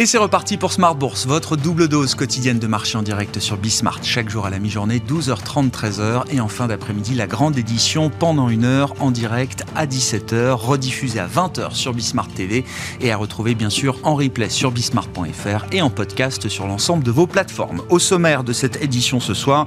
Et c'est reparti pour Smart Bourse, votre double dose quotidienne de marché en direct sur Bismart. Chaque jour à la mi-journée, 12h30, 13h. Et en fin d'après-midi, la grande édition pendant une heure en direct à 17h, rediffusée à 20h sur Bismart TV et à retrouver bien sûr en replay sur bismart.fr et en podcast sur l'ensemble de vos plateformes. Au sommaire de cette édition ce soir,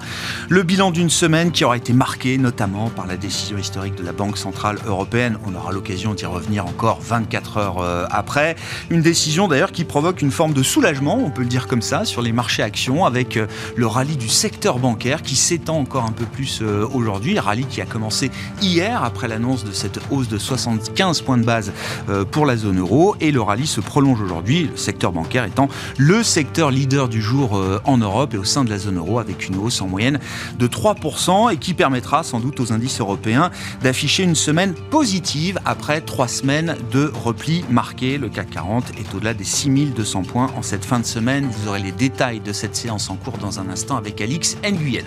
le bilan d'une semaine qui aura été marqué notamment par la décision historique de la Banque Centrale Européenne. On aura l'occasion d'y revenir encore 24 heures euh, après. Une décision d'ailleurs qui provoque une forme de soulagement, on peut le dire comme ça, sur les marchés actions avec euh, le rallye du secteur bancaire qui s'étend encore un peu plus euh, aujourd'hui. Rallye qui a commencé hier après l'annonce de cette hausse de 75 points de base euh, pour la zone euro et le rallye se prolonge aujourd'hui, le secteur bancaire étant le secteur leader du jour en Europe et au sein de la zone euro avec une hausse en moyenne de 3% et qui permettra sans doute aux indices européens d'afficher une semaine positive après trois semaines de repli marqué. Le CAC 40 est au-delà des 6200 points en cette fin de semaine. Vous aurez les détails de cette séance en cours dans un instant avec Alix Nguyen.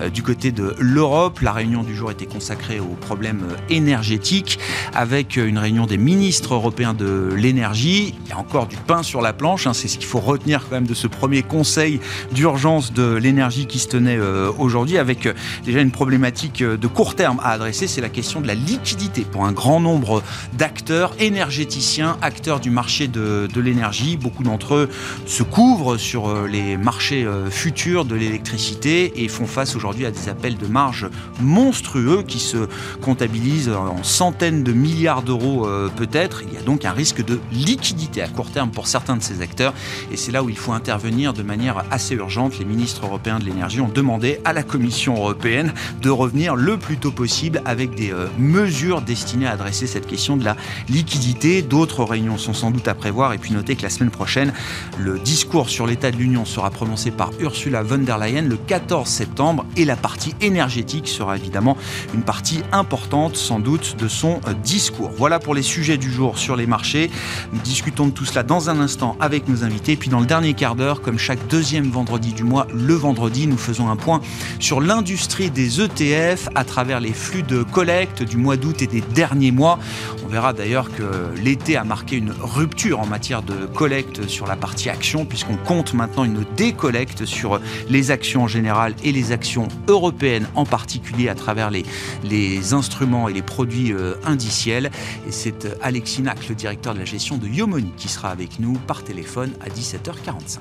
Euh, du côté de l'Europe, la réunion du jour était consacrée aux problèmes énergétiques avec une réunion des ministres européens de l'énergie. Il y a encore du pain sur la planche, hein. c'est ce qu'il faut retenir quand même de ce premier conseil d'urgence de l'énergie qui se tenait euh, aujourd'hui avec euh, déjà une problématique de court terme à adresser, c'est la question de la liquidité pour un grand nombre d'acteurs énergéticiens, acteurs du marché de, de l'énergie. Beaucoup d'entre eux se couvrent sur euh, les marchés euh, futurs de l'électricité et font face aujourd'hui à des appels de marge monstrueux qui se comptabilisent en centaines de milliards d'euros euh, peut-être. Il y a donc un risque de liquidité à court terme pour certains de ces acteurs et c'est là où il faut intervenir de manière assez urgente. Les ministres européens de l'énergie ont demandé à la Commission européenne de revenir le plus tôt possible avec des mesures destinées à adresser cette question de la liquidité. D'autres réunions sont sans doute à prévoir et puis notez que la semaine prochaine le discours sur l'état de l'Union sera prononcé par Ursula von der Leyen le 14 septembre et la partie énergétique sera évidemment une partie importante sans doute de son euh, discours. Voilà pour les sujets du jour sur les marchés. Nous discutons de tout cela dans un instant avec nos invités. Puis dans le dernier quart d'heure, comme chaque deuxième vendredi du mois, le vendredi, nous faisons un point sur l'industrie des ETF à travers les flux de collecte du mois d'août et des derniers mois. On verra d'ailleurs que l'été a marqué une rupture en matière de collecte sur la partie action, puisqu'on compte maintenant une décollecte sur les actions en général et les actions européennes en particulier à travers les, instruments et les produits euh, indiciels. Et c'est euh, Alexis le directeur de la gestion de Yomoni, qui sera avec nous par téléphone à 17h45.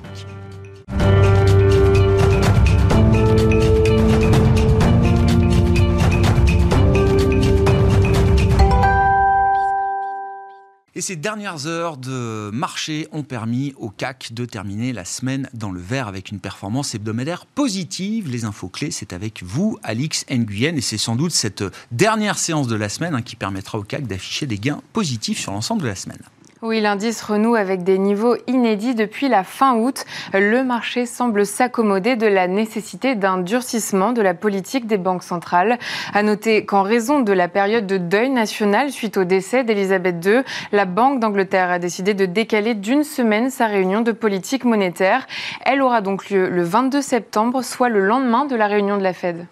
Et ces dernières heures de marché ont permis au CAC de terminer la semaine dans le vert avec une performance hebdomadaire positive. Les infos clés, c'est avec vous, Alix Nguyen, et c'est sans doute cette dernière séance de la semaine hein, qui permettra au CAC d'afficher des gains positifs sur l'ensemble de la semaine. Oui, l'indice renoue avec des niveaux inédits depuis la fin août. Le marché semble s'accommoder de la nécessité d'un durcissement de la politique des banques centrales. À noter qu'en raison de la période de deuil national suite au décès d'Elisabeth II, la Banque d'Angleterre a décidé de décaler d'une semaine sa réunion de politique monétaire. Elle aura donc lieu le 22 septembre, soit le lendemain de la réunion de la Fed.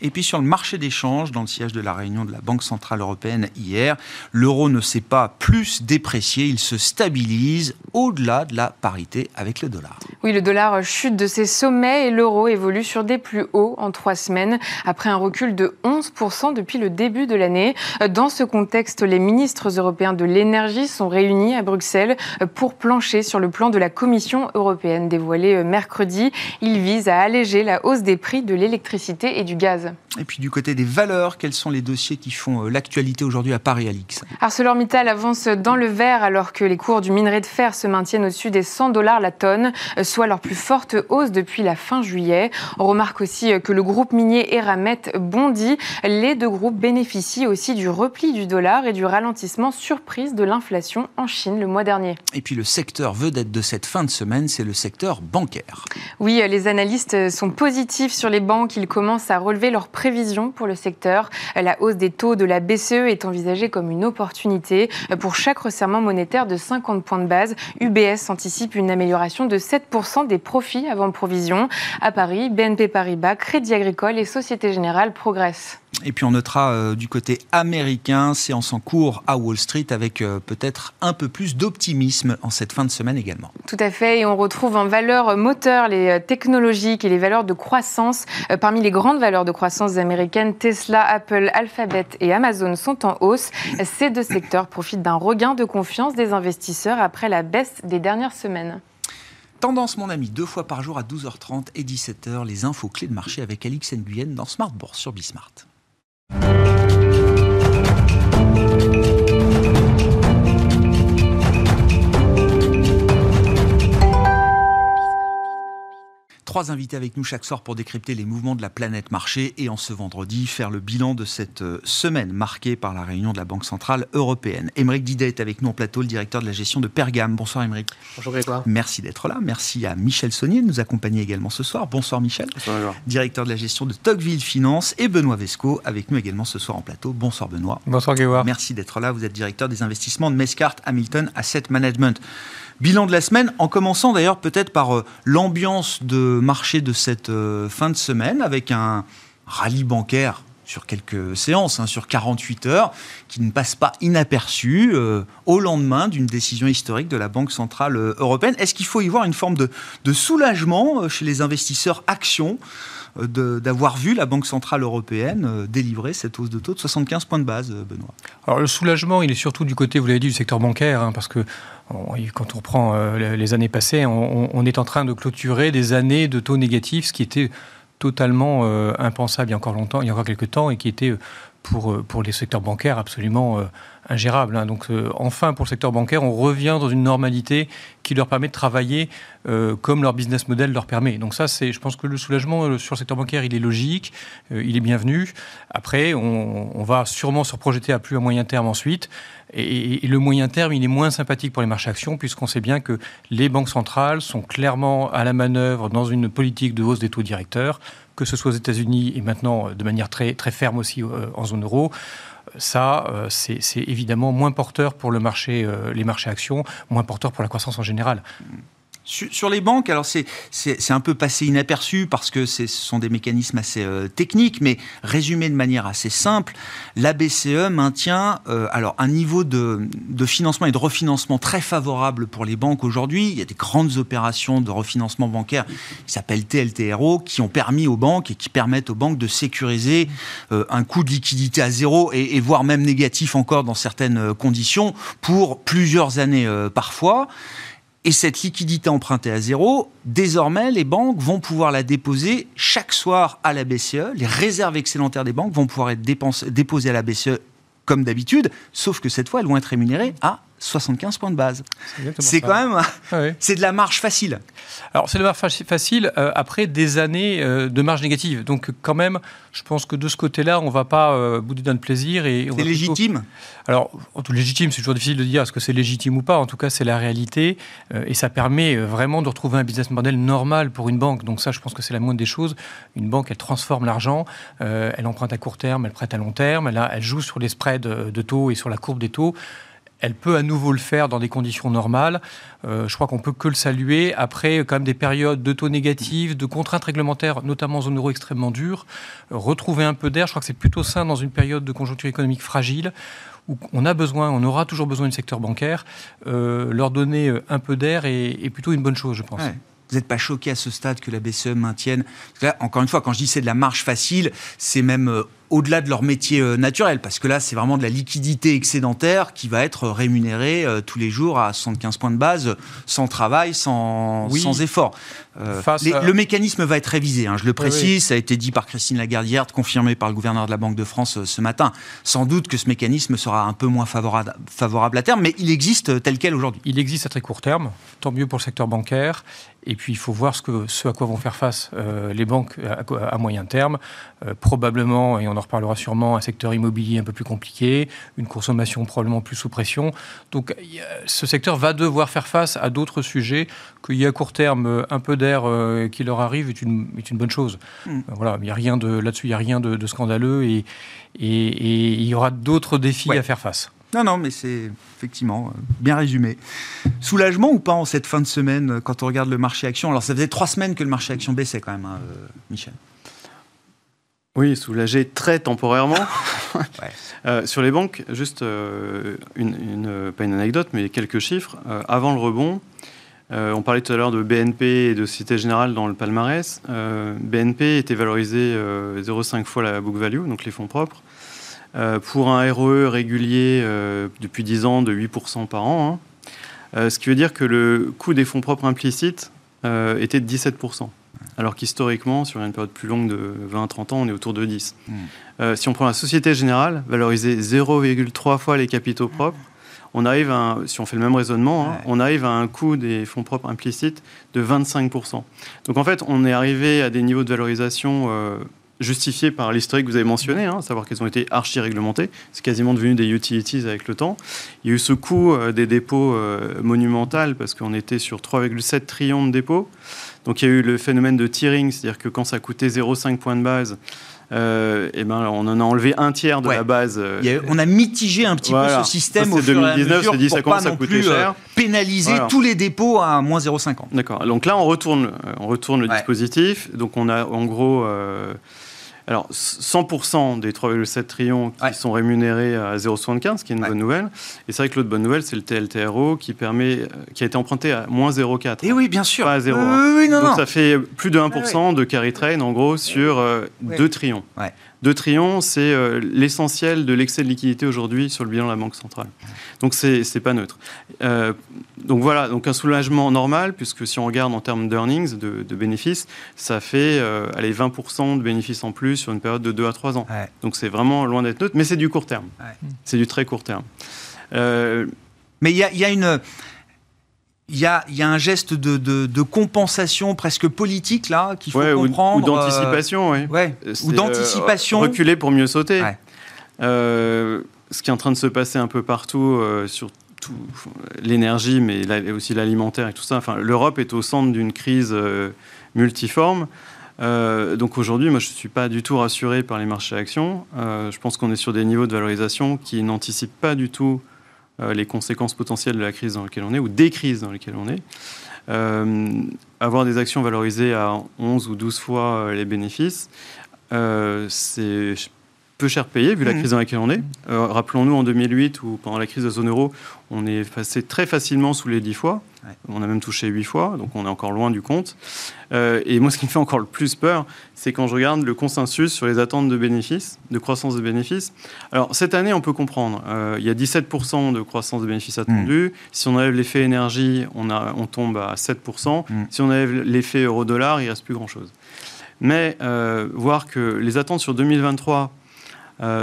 Et puis sur le marché d'échange, dans le siège de la réunion de la Banque Centrale Européenne hier, l'euro ne s'est pas plus déprécié, il se stabilise au-delà de la parité avec le dollar. Oui, le dollar chute de ses sommets et l'euro évolue sur des plus hauts en trois semaines, après un recul de 11% depuis le début de l'année. Dans ce contexte, les ministres européens de l'énergie sont réunis à Bruxelles pour plancher sur le plan de la Commission européenne dévoilé mercredi. Il vise à alléger la hausse des prix de l'électricité et du gaz. Et puis du côté des valeurs, quels sont les dossiers qui font euh, l'actualité aujourd'hui à Paris, Alix? ArcelorMittal avance dans le vert alors que les cours du minerai de fer se maintiennent au-dessus des 100 dollars la tonne, euh, soit leur plus forte hausse depuis la fin juillet. On remarque aussi euh, que le groupe minier Eramet bondit. Les deux groupes bénéficient aussi du repli du dollar et du ralentissement surprise de l'inflation en Chine le mois dernier. Et puis le secteur vedette de cette fin de semaine, c'est le secteur bancaire. Oui, les analystes sont positifs sur les banques. Ils commencent à relever leurs prévisions pour le secteur. La hausse des taux de la BCE est envisagée comme une opportunité. Pour chaque resserrement monétaire de 50 points de base, UBS anticipe une amélioration de 7% des profits avant provision. À Paris, BNP Paribas, Crédit Agricole et Société Générale progressent. Et puis on notera euh, du côté américain, séance en cours à Wall Street avec euh, peut-être un peu plus d'optimisme en cette fin de semaine également. Tout à fait, et on retrouve en valeur moteur les euh, technologiques et les valeurs de croissance. parmi les grandes valeurs de croissance américaines, Tesla, Apple, Alphabet et Amazon sont en hausse. Ces deux secteurs profitent d'un regain de confiance des investisseurs après la baisse des dernières semaines. Tendance, mon ami, deux fois par jour à 12h30 et 17h, les infos clés de marché avec Alix Nguyen dans Smart Bourse sur Bismart. フフフフ。Trois invités avec nous chaque soir pour décrypter les mouvements de la planète marché et en ce vendredi faire le bilan de cette euh, semaine marquée par la réunion de la Banque Centrale Européenne. Émeric Didet est avec nous en plateau, le directeur de la gestion de Pergame. Bonsoir Émeric. Bonjour Grégoire. Merci d'être là. Merci à Michel Saunier de nous accompagner également ce soir. Bonsoir Michel. Bonsoir Directeur de la gestion de Tocqueville Finance et Benoît Vesco avec nous également ce soir en plateau. Bonsoir Benoît. Bonsoir Grégoire. Merci d'être là. Vous êtes directeur des investissements de Mescart Hamilton Asset Management. Bilan de la semaine, en commençant d'ailleurs peut-être par euh, l'ambiance de marché de cette euh, fin de semaine, avec un rallye bancaire sur quelques séances, hein, sur 48 heures, qui ne passe pas inaperçu euh, au lendemain d'une décision historique de la Banque Centrale Européenne. Est-ce qu'il faut y voir une forme de, de soulagement chez les investisseurs actions d'avoir vu la Banque Centrale Européenne délivrer cette hausse de taux de 75 points de base, Benoît. Alors le soulagement, il est surtout du côté, vous l'avez dit, du secteur bancaire, hein, parce que quand on prend euh, les années passées, on, est en train de clôturer des années de taux négatifs, ce qui était totalement euh, impensable il y a encore longtemps, il y a encore quelques temps, et qui était pour, euh, pour les secteurs bancaires absolument ingérable. Hein. Donc enfin, pour le secteur bancaire, on revient dans une normalité qui leur permet de travailler comme leur business model leur permet. Donc ça, c'est, je pense que le soulagement sur le secteur bancaire, il est logique, il est bienvenu. Après, on, va sûrement se projeter à plus à moyen terme ensuite. Et, le moyen terme, il est moins sympathique pour les marchés actions, puisqu'on sait bien que les banques centrales sont clairement à la manœuvre dans une politique de hausse des taux directeurs, que ce soit aux États-Unis et maintenant de manière très, très ferme aussi euh, en zone euro ça, euh, c'est évidemment moins porteur pour euh, les marchés actions, moins porteur pour la croissance en général. Sur, les banques, alors c'est un peu passé inaperçu parce que ce sont des mécanismes assez euh, techniques, mais résumé de manière assez simple, la BCE maintient euh, alors un niveau de, financement et de refinancement très favorable pour les banques aujourd'hui. Il y a des grandes opérations de refinancement bancaire qui s'appellent TLTRO qui ont permis aux banques et qui permettent aux banques de sécuriser euh, un coût de liquidité à zéro et, et, voire même négatif encore dans certaines conditions pour plusieurs années parfois. Et cette liquidité empruntée à zéro, désormais, les banques vont pouvoir la déposer chaque soir à la BCE. Les réserves excédentaires des banques vont pouvoir être déposées à la BCE comme d'habitude, sauf que cette fois, elles vont être rémunérées à 75 points de base. C'est quand même, ah c'est de la marge facile. Alors c'est de la marge facile euh, après des années euh, de marge négative. Donc quand même, je pense que de ce côté-là, on ne va pas euh, bouder d'un plaisir. C'est légitime? Alors, tout légitime, c'est toujours difficile de dire est-ce que c'est légitime ou pas. En tout cas, c'est la réalité. et ça permet vraiment de retrouver un business model normal pour une banque. Donc ça, je pense que c'est la moindre des choses. Une banque, elle transforme l'argent, elle emprunte à court terme, elle prête à long terme, elle, elle joue sur les spreads de taux et sur la courbe des taux elle peut à nouveau le faire dans des conditions normales. Euh, je crois qu'on peut que le saluer après quand même des périodes de taux négatifs, de contraintes réglementaires, notamment en zone euro extrêmement dures. retrouver un peu d'air, je crois que c'est plutôt sain dans une période de conjoncture économique fragile où on a besoin, on aura toujours besoin du secteur bancaire. Euh, leur donner euh, un peu d'air est, plutôt une bonne chose, je pense. Vous n'êtes pas choqué à ce stade que la BCE maintienne Encore une fois, quand je dis c'est de la marge facile, c'est même au-delà de leur métier euh, naturel, parce que là, c'est vraiment de la liquidité excédentaire qui va être rémunérée euh, tous les jours à 75 points de base, sans travail, sans, sans effort. Euh, le mécanisme va être révisé, hein, je le précise, ça a été dit par Christine Lagarde hier, confirmé par le gouverneur de la Banque de France ce matin. Sans doute que ce mécanisme sera un peu moins favorable, favorable à terme, mais il existe tel quel aujourd'hui. Il existe à très court terme, tant mieux pour le secteur bancaire. Et puis il faut voir ce, que, ce à quoi vont faire face les banques à, moyen terme. probablement, et on en reparlera sûrement, un secteur immobilier un peu plus compliqué, une consommation probablement plus sous pression. Donc ce secteur va devoir faire face à d'autres sujets qu'il y a à court terme un peu d'air qui leur arrive est une, est une bonne chose. Mm. Voilà, il y a rien de là-dessus, il n'y a rien de, scandaleux et, et, il y aura d'autres défis à faire face. Non, non, mais c'est effectivement euh, bien résumé. Soulagement ou pas en cette fin de semaine euh, quand on regarde le marché action? Alors ça faisait trois semaines que le marché action baissait quand même, hein, euh, Michel. Oui, soulagé très temporairement. sur les banques, juste une, pas une anecdote, mais quelques chiffres. avant le rebond, on parlait tout à l'heure de BNP et de Cité Générale dans le palmarès. BNP était valorisé 0,5 fois la book value, donc les fonds propres. Euh, pour un RE régulier euh, depuis 10 ans de 8% par an. Hein. Euh, ce qui veut dire que le coût des fonds propres implicites était de 17%. Alors qu'historiquement, sur une période plus longue de 20-30 ans, on est autour de 10. Hmm. si on prend la Société Générale, valorisée 0,3 fois les capitaux propres, on arrive à si on fait le même raisonnement, hein, on arrive à un coût des fonds propres implicites de 25%. Donc en fait, on est arrivé à des niveaux de valorisation justifié par l'historique que vous avez mentionné, hein, savoir qu'elles ont été archi-réglementées. C'est quasiment devenu des utilities avec le temps. Il y a eu ce coût euh, des dépôts euh, monumental parce qu'on était sur 3,7 trillions de dépôts. Donc il y a eu le phénomène de tiering, c'est-à-dire que quand ça coûtait 0,5 points de base, euh, et ben, on en a enlevé un tiers de la base. on a mitigé un petit peu ce système au 2019, fur et à mesure pour ça pas plus cher. pénaliser tous les dépôts à moins 0,50. D'accord. Donc là, on retourne, on retourne le dispositif. Donc on a en gros alors, 100% des 3,7 trillions qui sont rémunérés à 0,75, ce qui est une bonne nouvelle. Et c'est vrai que l'autre bonne nouvelle, c'est le TLTRO qui, permet, euh, qui a été emprunté à moins 0,4. Et oui, bien sûr. Pas à 0. Oui, non, Donc ça fait plus de 1% de carry trade, en gros, sur 2 euh, trillions. 2 trillions, c'est euh, l'essentiel de l'excès de liquidité aujourd'hui sur le bilan de la Banque centrale. Donc c'est n'est pas neutre. Euh, donc voilà, donc un soulagement normal, puisque si on regarde en termes d'earnings, de, bénéfices, ça fait euh, 20% de bénéfices en plus sur une période de 2 à 3 ans. Donc c'est vraiment loin d'être neutre, mais c'est du court terme. C'est du très court terme. Euh, mais il y, y a, une il y a, y a, un geste de, de, compensation presque politique là qu'il faut comprendre. Ou, d'anticipation, oui. Ouais, ou d'anticipation. reculer pour mieux sauter. Euh, ce qui est en train de se passer un peu partout euh, sur tout l'énergie, mais aussi l'alimentaire et tout ça. Enfin, l'Europe est au centre d'une crise euh, multiforme. donc aujourd'hui, moi, je ne suis pas du tout rassuré par les marchés actions. je pense qu'on est sur des niveaux de valorisation qui n'anticipent pas du tout euh, les conséquences potentielles de la crise dans laquelle on est, ou des crises dans lesquelles on est. Euh, avoir des actions valorisées à 11 ou 12 fois euh, les bénéfices, c'est peu cher payé vu la mmh. crise dans laquelle on est. Rappelons-nous en 2008 ou pendant la crise de la zone euro, on est passé très facilement sous les 10 fois. On a même touché 8 fois, donc on est encore loin du compte. Euh, et moi, ce qui me fait encore le plus peur, c'est quand je regarde le consensus sur les attentes de bénéfices, de croissance de bénéfices. Alors, cette année, on peut comprendre. Euh, il y a 17% de croissance de bénéfices attendus. Mmh. Si on enlève l'effet énergie, on, a, on tombe à 7%. Mmh. Si on enlève l'effet euro-dollar, il ne reste plus grand-chose. Mais euh, voir que les attentes sur 2023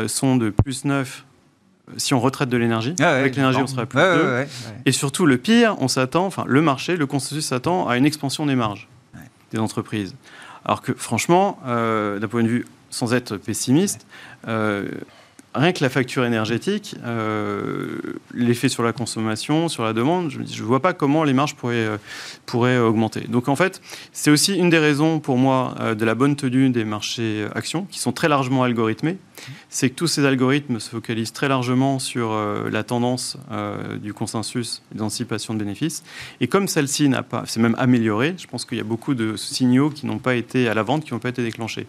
sont de plus 9 si on retraite de l'énergie. Ah avec l'énergie, on serait plus ouais, Et surtout, le pire, on s'attend, enfin, le marché, le consensus s'attend à une expansion des marges des entreprises. Alors que, franchement, euh, d'un point de vue sans être pessimiste, euh, rien que la facture énergétique, euh, l'effet sur la consommation, sur la demande, je ne vois pas comment les marges pourraient, euh, pourraient augmenter. Donc en fait, c'est aussi une des raisons pour moi euh, de la bonne tenue des marchés actions, qui sont très largement algorithmés. C'est que tous ces algorithmes se focalisent très largement sur la tendance du consensus d'anticipation de bénéfices. Et comme celle-ci n'a pas, c'est même améliorée, je pense qu'il y a beaucoup de signaux qui n'ont pas été à la vente, qui n'ont pas été déclenchés.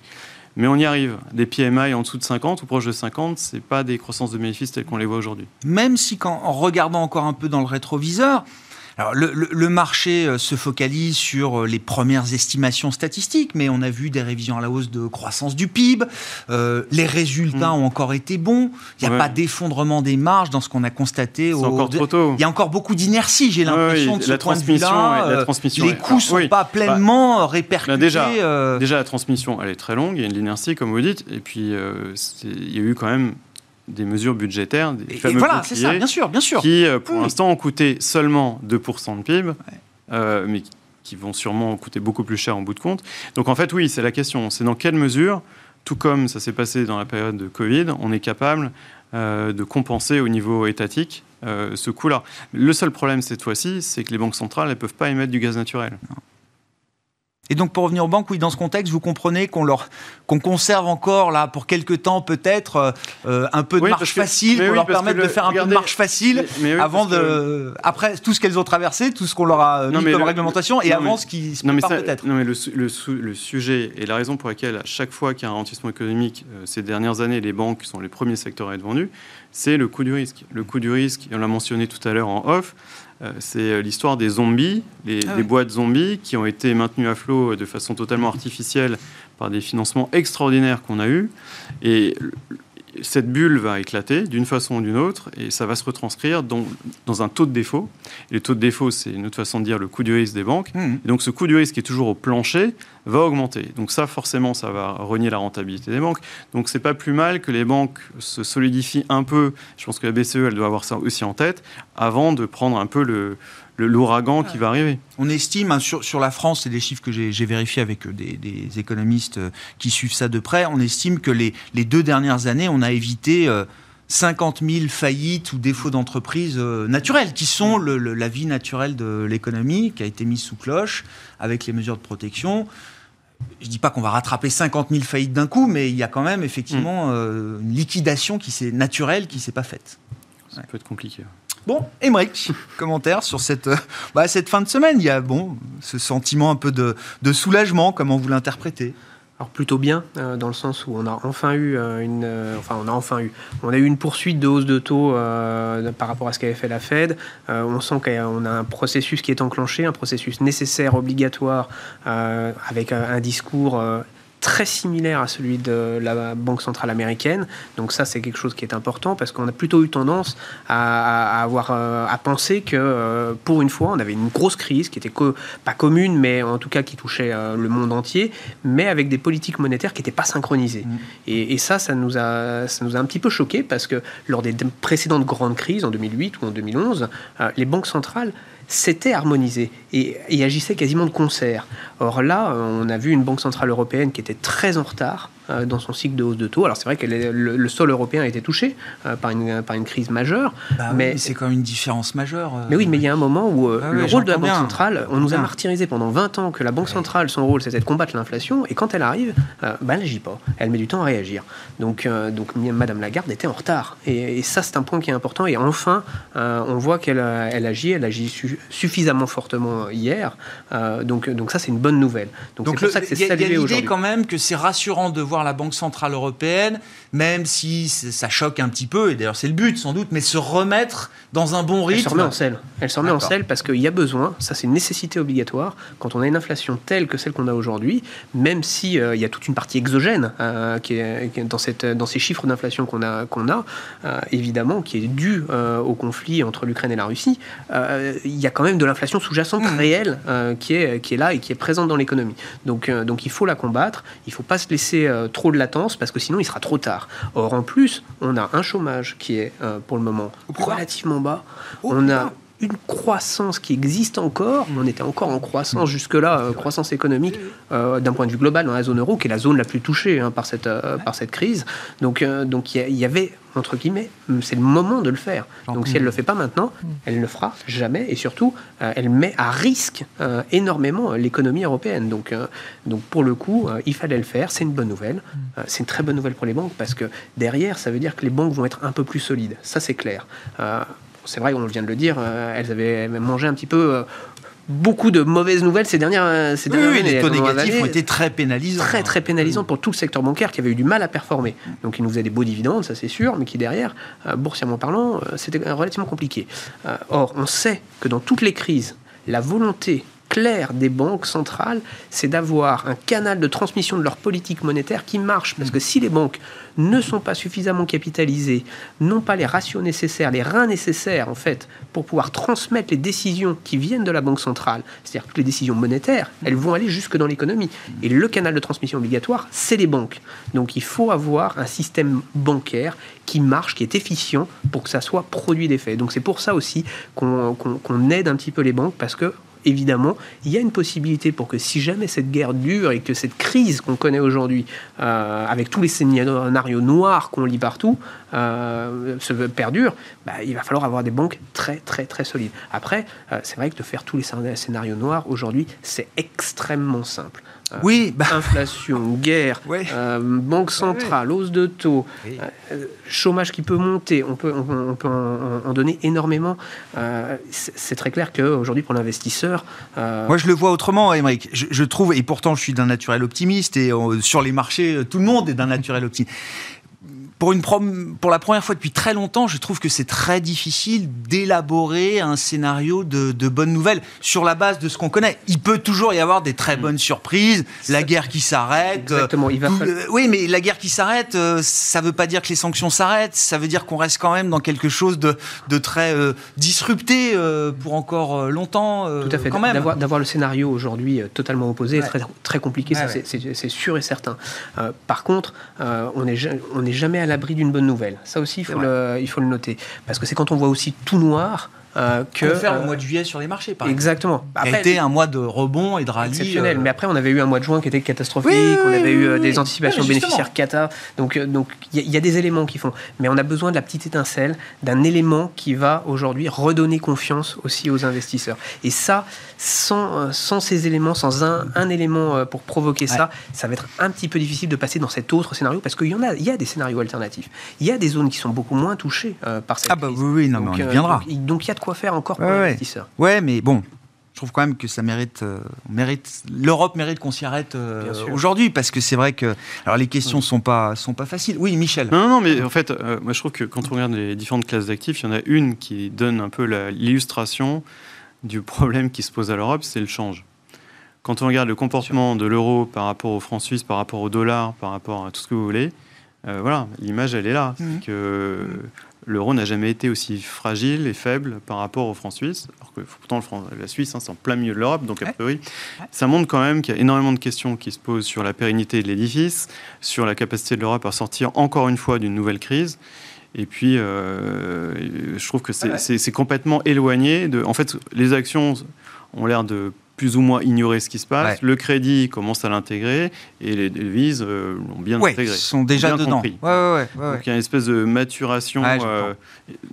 Mais on y arrive. Des PMI en dessous de 50 ou proche de 50, ce n'est pas des croissances de bénéfices telles qu'on les voit aujourd'hui. Même si, en regardant encore un peu dans le rétroviseur, alors, le, marché euh, se focalise sur euh, les premières estimations statistiques, mais on a vu des révisions à la hausse de croissance du PIB. Euh, les résultats mm. ont encore été bons. Il n'y a pas d'effondrement des marges dans ce qu'on a constaté. C'est encore trop tôt. Il y a encore beaucoup d'inertie, j'ai l'impression, de ce la point transmission, de la transmission les coûts ne sont pas pleinement bah, répercutés. déjà, déjà, la transmission, elle est très longue. Il y a une l'inertie, comme vous dites. Et puis, il y a eu quand même des mesures budgétaires, des et, voilà, c'est ça, bien sûr, bien sûr. qui, euh, pour l'instant, ont coûté seulement 2% de PIB, euh, mais qui vont sûrement coûter beaucoup plus cher en bout de compte. Donc, en fait, oui, c'est la question. C'est dans quelle mesure tout comme ça s'est passé dans la période de Covid, on est capable de compenser au niveau étatique ce coût-là. Le seul problème cette fois-ci, c'est que les banques centrales ne peuvent pas émettre du gaz naturel. Et donc pour revenir aux banques, oui, dans ce contexte, vous comprenez qu'on leur qu'on conserve encore là pour quelques temps peut-être euh, euh, un peu de marche facile, pour leur permettre de faire un peu de marche facile avant de après tout ce qu'elles ont traversé, tout ce qu'on leur a mis comme réglementation et avant ce qui se prépare peut-être. Non mais le, le, sujet et la raison pour laquelle à chaque fois qu'il y a un ralentissement économique euh, ces dernières années, les banques sont les premiers secteurs à être vendus, c'est le coût du risque. Le coût du risque, on l'a mentionné tout à l'heure en off. Euh, c'est euh, l'histoire des zombies, les, ah des boîtes zombies qui ont été maintenues à flot de façon totalement artificielle par des financements extraordinaires qu'on a eus. Et cette bulle va éclater d'une façon ou d'une autre et ça va se retranscrire dans, dans, un taux de défaut. Et le taux de défaut, c'est une autre façon de dire le coût du risque des banques. Mmh. Et donc ce coût du risque qui est toujours au plancher va augmenter. Donc ça, forcément, ça va renier la rentabilité des banques. Donc c'est pas plus mal que les banques se solidifient un peu. Je pense que la BCE, elle doit avoir ça aussi en tête avant de prendre un peu le, l'ouragan qui va arriver. On estime, hein, sur, sur, la France, c'est des chiffres que j'ai vérifiés avec euh, des, économistes euh, qui suivent ça de près, on estime que les, les deux dernières années, on a évité 50 euh, 000 faillites ou défauts d'entreprise naturelles, qui sont la vie naturelle de l'économie, qui a été mise sous cloche avec les mesures de protection. Je ne dis pas qu'on va rattraper 50 000 faillites d'un coup, mais il y a quand même effectivement mm. une liquidation qui naturelle qui ne s'est pas faite. Ça peut être compliqué. Bon, Émeric, commentaire sur cette, euh, bah, cette fin de semaine. Il y a bon, ce sentiment un peu de, soulagement, comment vous l'interprétez? Alors plutôt bien, euh, dans le sens où on a enfin eu euh, une, enfin eu une poursuite de hausse de taux par rapport à ce qu'avait fait la Fed. on sent qu'on a un processus qui est enclenché, un processus nécessaire, obligatoire, avec un discours très similaire à celui de la Banque centrale américaine. Donc ça, c'est quelque chose qui est important parce qu'on a plutôt eu tendance à, avoir euh, à penser que euh, pour une fois, on avait une grosse crise qui était pas commune, mais en tout cas qui touchait euh, le monde entier, mais avec des politiques monétaires qui n'étaient pas synchronisées. Mmh. Et, et, ça, ça nous a ça nous a un petit peu choqué parce que lors des précédentes grandes crises en 2008 ou en 2011, les banques centrales s'était harmonisé et, agissait quasiment de concert. Or là, on a vu une banque centrale européenne qui était très en retard euh, dans son cycle de hausse de taux. Alors c'est vrai que le, sol européen a été touché euh, par, une, par une crise majeure. Bah mais c'est quand même une différence majeure. Euh. Mais oui, mais il y a un moment où ah le rôle de la Banque centrale, on nous a martyrisé pendant 20 ans que la Banque centrale, son rôle, c'était de combattre l'inflation. Et quand elle arrive, bah, elle n'agit pas. Elle met du temps à réagir. Donc, donc Madame Lagarde était en retard. Et, ça, c'est un point qui est important. Et enfin, on voit qu'elle elle agit. Elle agit suffisamment fortement hier. donc, donc ça, c'est une bonne nouvelle. Donc, c'est pour ça que c'est salué aujourd'hui. quand même que c'est rassurant de voir la Banque Centrale Européenne, même si ça choque un petit peu, et d'ailleurs c'est le but sans doute, mais se remettre dans un bon rythme. Elle se remet en selle. Elle se remet en selle parce qu'il y a besoin, ça c'est une nécessité obligatoire, quand on a une inflation telle que celle qu'on a aujourd'hui, même s'il euh, il y a toute une partie exogène euh, qui, est, dans, cette, dans ces chiffres d'inflation qu'on a, qu'on a euh, évidemment, qui est due au conflit entre l'Ukraine et la Russie, il y a quand même de l'inflation sous-jacente mmh. réelle qui, est, qui est là et qui est présente dans l'économie. Donc, donc il faut la combattre, il ne faut pas se laisser trop de latence parce que sinon il sera trop tard. Or en plus, on a un chômage qui est euh, pour le moment relativement bas. On a une croissance qui existe encore. On était encore en croissance jusque-là, euh, croissance économique euh, d'un point de vue global dans la zone euro, qui est la zone la plus touchée hein, par, cette, par cette crise. Donc donc il y, avait entre guillemets, c'est le moment de le faire. Donc si elle ne le fait pas maintenant, elle ne le fera jamais. Et surtout, euh, elle met à risque euh, énormément l'économie européenne. Donc, euh, donc pour le coup, il fallait le faire. C'est une bonne nouvelle. c'est une très bonne nouvelle pour les banques parce que derrière, ça veut dire que les banques vont être un peu plus solides. Ça, c'est clair. C'est vrai, on vient de le dire, elles avaient mangé un petit peu beaucoup de mauvaises nouvelles ces dernières, euh, ces dernières oui, Les taux négatifs ont été très pénalisants. Très, très pénalisants pour tout le secteur bancaire qui avait eu du mal à performer. Donc, il nous faisait des beaux dividendes, ça c'est sûr, mais qui derrière, euh, boursièrement parlant, euh, c'était relativement compliqué. or, on sait que dans toutes les crises, la volonté clair des banques centrales, c'est d'avoir un canal de transmission de leur politique monétaire qui marche. Parce que si les banques ne sont pas suffisamment capitalisées, n'ont pas les ratios nécessaires, les reins nécessaires, en fait, pour pouvoir transmettre les décisions qui viennent de la Banque centrale, c'est-à-dire toutes les décisions monétaires, elles vont aller jusque dans l'économie. Et le canal de transmission obligatoire, c'est les banques. Donc il faut avoir un système bancaire qui marche, qui est efficient pour que ça soit produit d'effet. Donc c'est pour ça aussi qu'on aide un petit peu les banques, parce que évidemment, il y a une possibilité pour que si jamais cette guerre dure et que cette crise qu'on connaît aujourd'hui, euh, avec tous les scénarios noirs qu'on lit partout, euh, se perdure, bah, il va falloir avoir des banques très très très solides. Après, euh, c'est vrai que de faire tous les scénarios noirs aujourd'hui, c'est extrêmement simple. Euh, oui, bah. inflation, guerre, euh, banque centrale, hausse de taux, euh, chômage qui peut monter, on peut, on, peut en, donner énormément. c'est très clair qu'aujourd'hui, pour l'investisseur... Moi, je le vois autrement, Émeric. Je, je, trouve, et pourtant, je suis d'un naturel optimiste, et sur les marchés, tout le monde est d'un naturel optimiste pour, une pour la première fois depuis très longtemps, je trouve que c'est très difficile d'élaborer un scénario de, de bonnes nouvelles sur la base de ce qu'on connaît. Il peut toujours y avoir des très mm. bonnes surprises, la guerre qui s'arrête. Exactement. Il va oui, mais la guerre qui s'arrête, euh, ça ne veut pas dire que les sanctions s'arrêtent. Ça veut dire qu'on reste quand même dans quelque chose de, de très euh, disrupté euh, pour encore longtemps. Tout à fait. D'avoir le scénario aujourd'hui totalement opposé est très, très compliqué, c'est sûr et certain. par contre, on n'est on jamais à l'abri d'une bonne nouvelle. Ça aussi, il faut, le, il faut le noter. Parce que c'est quand on voit aussi tout noir euh, que faire le euh, mois de juillet sur les marchés. Par exactement. Après, a été un mois de rebond et de rallye. Exceptionnel. Euh, Mais après, on avait eu un mois de juin qui était catastrophique. on avait eu des anticipations bénéficiaires cata. Donc, donc il y, a des éléments qui font. Mais on a besoin de la petite étincelle, d'un élément qui va aujourd'hui redonner confiance aussi aux investisseurs. Et ça, sans, sans ces éléments, sans un, un élément pour provoquer ça, ça va être un petit peu difficile de passer dans cet autre scénario parce qu'il y en a, il y a des scénarios alternatifs. Il y a des zones qui sont beaucoup moins touchées par cette ah bah oui, oui, non, mais on y viendra. donc il y a de quoi faire encore pour ouais, Ouais, mais bon, je trouve quand même que ça mérite, euh, mérite l'Europe mérite qu'on s'y arrête euh, aujourd'hui parce que c'est vrai que alors les questions sont pas sont pas faciles. Oui, Michel. Non, non, mais en fait, euh, moi je trouve que quand on regarde les différentes classes d'actifs, il y en a une qui donne un peu l'illustration du problème qui se pose à l'Europe, c'est le change. Quand on regarde le comportement de l'euro par rapport au franc suisse, par rapport au dollar, par rapport à tout ce que vous voulez, voilà, l'image elle est là. Mmh. Que l'euro n'a jamais été aussi fragile et faible par rapport au franc suisse, alors que pourtant la Suisse, hein, c'est en plein milieu de l'Europe, donc a priori, ça montre quand même qu'il y a énormément de questions qui se posent sur la pérennité de l'édifice, sur la capacité de l'Europe à sortir encore une fois d'une nouvelle crise. Et puis, euh, je trouve que c'est complètement éloigné de. En fait, les actions ont l'air de plus ou moins ignorer ce qui se passe. Le crédit commence à l'intégrer et les devises euh, l'ont bien ouais, intégré. sont déjà dedans. Ouais, ouais, Donc il y a une espèce de maturation. Euh,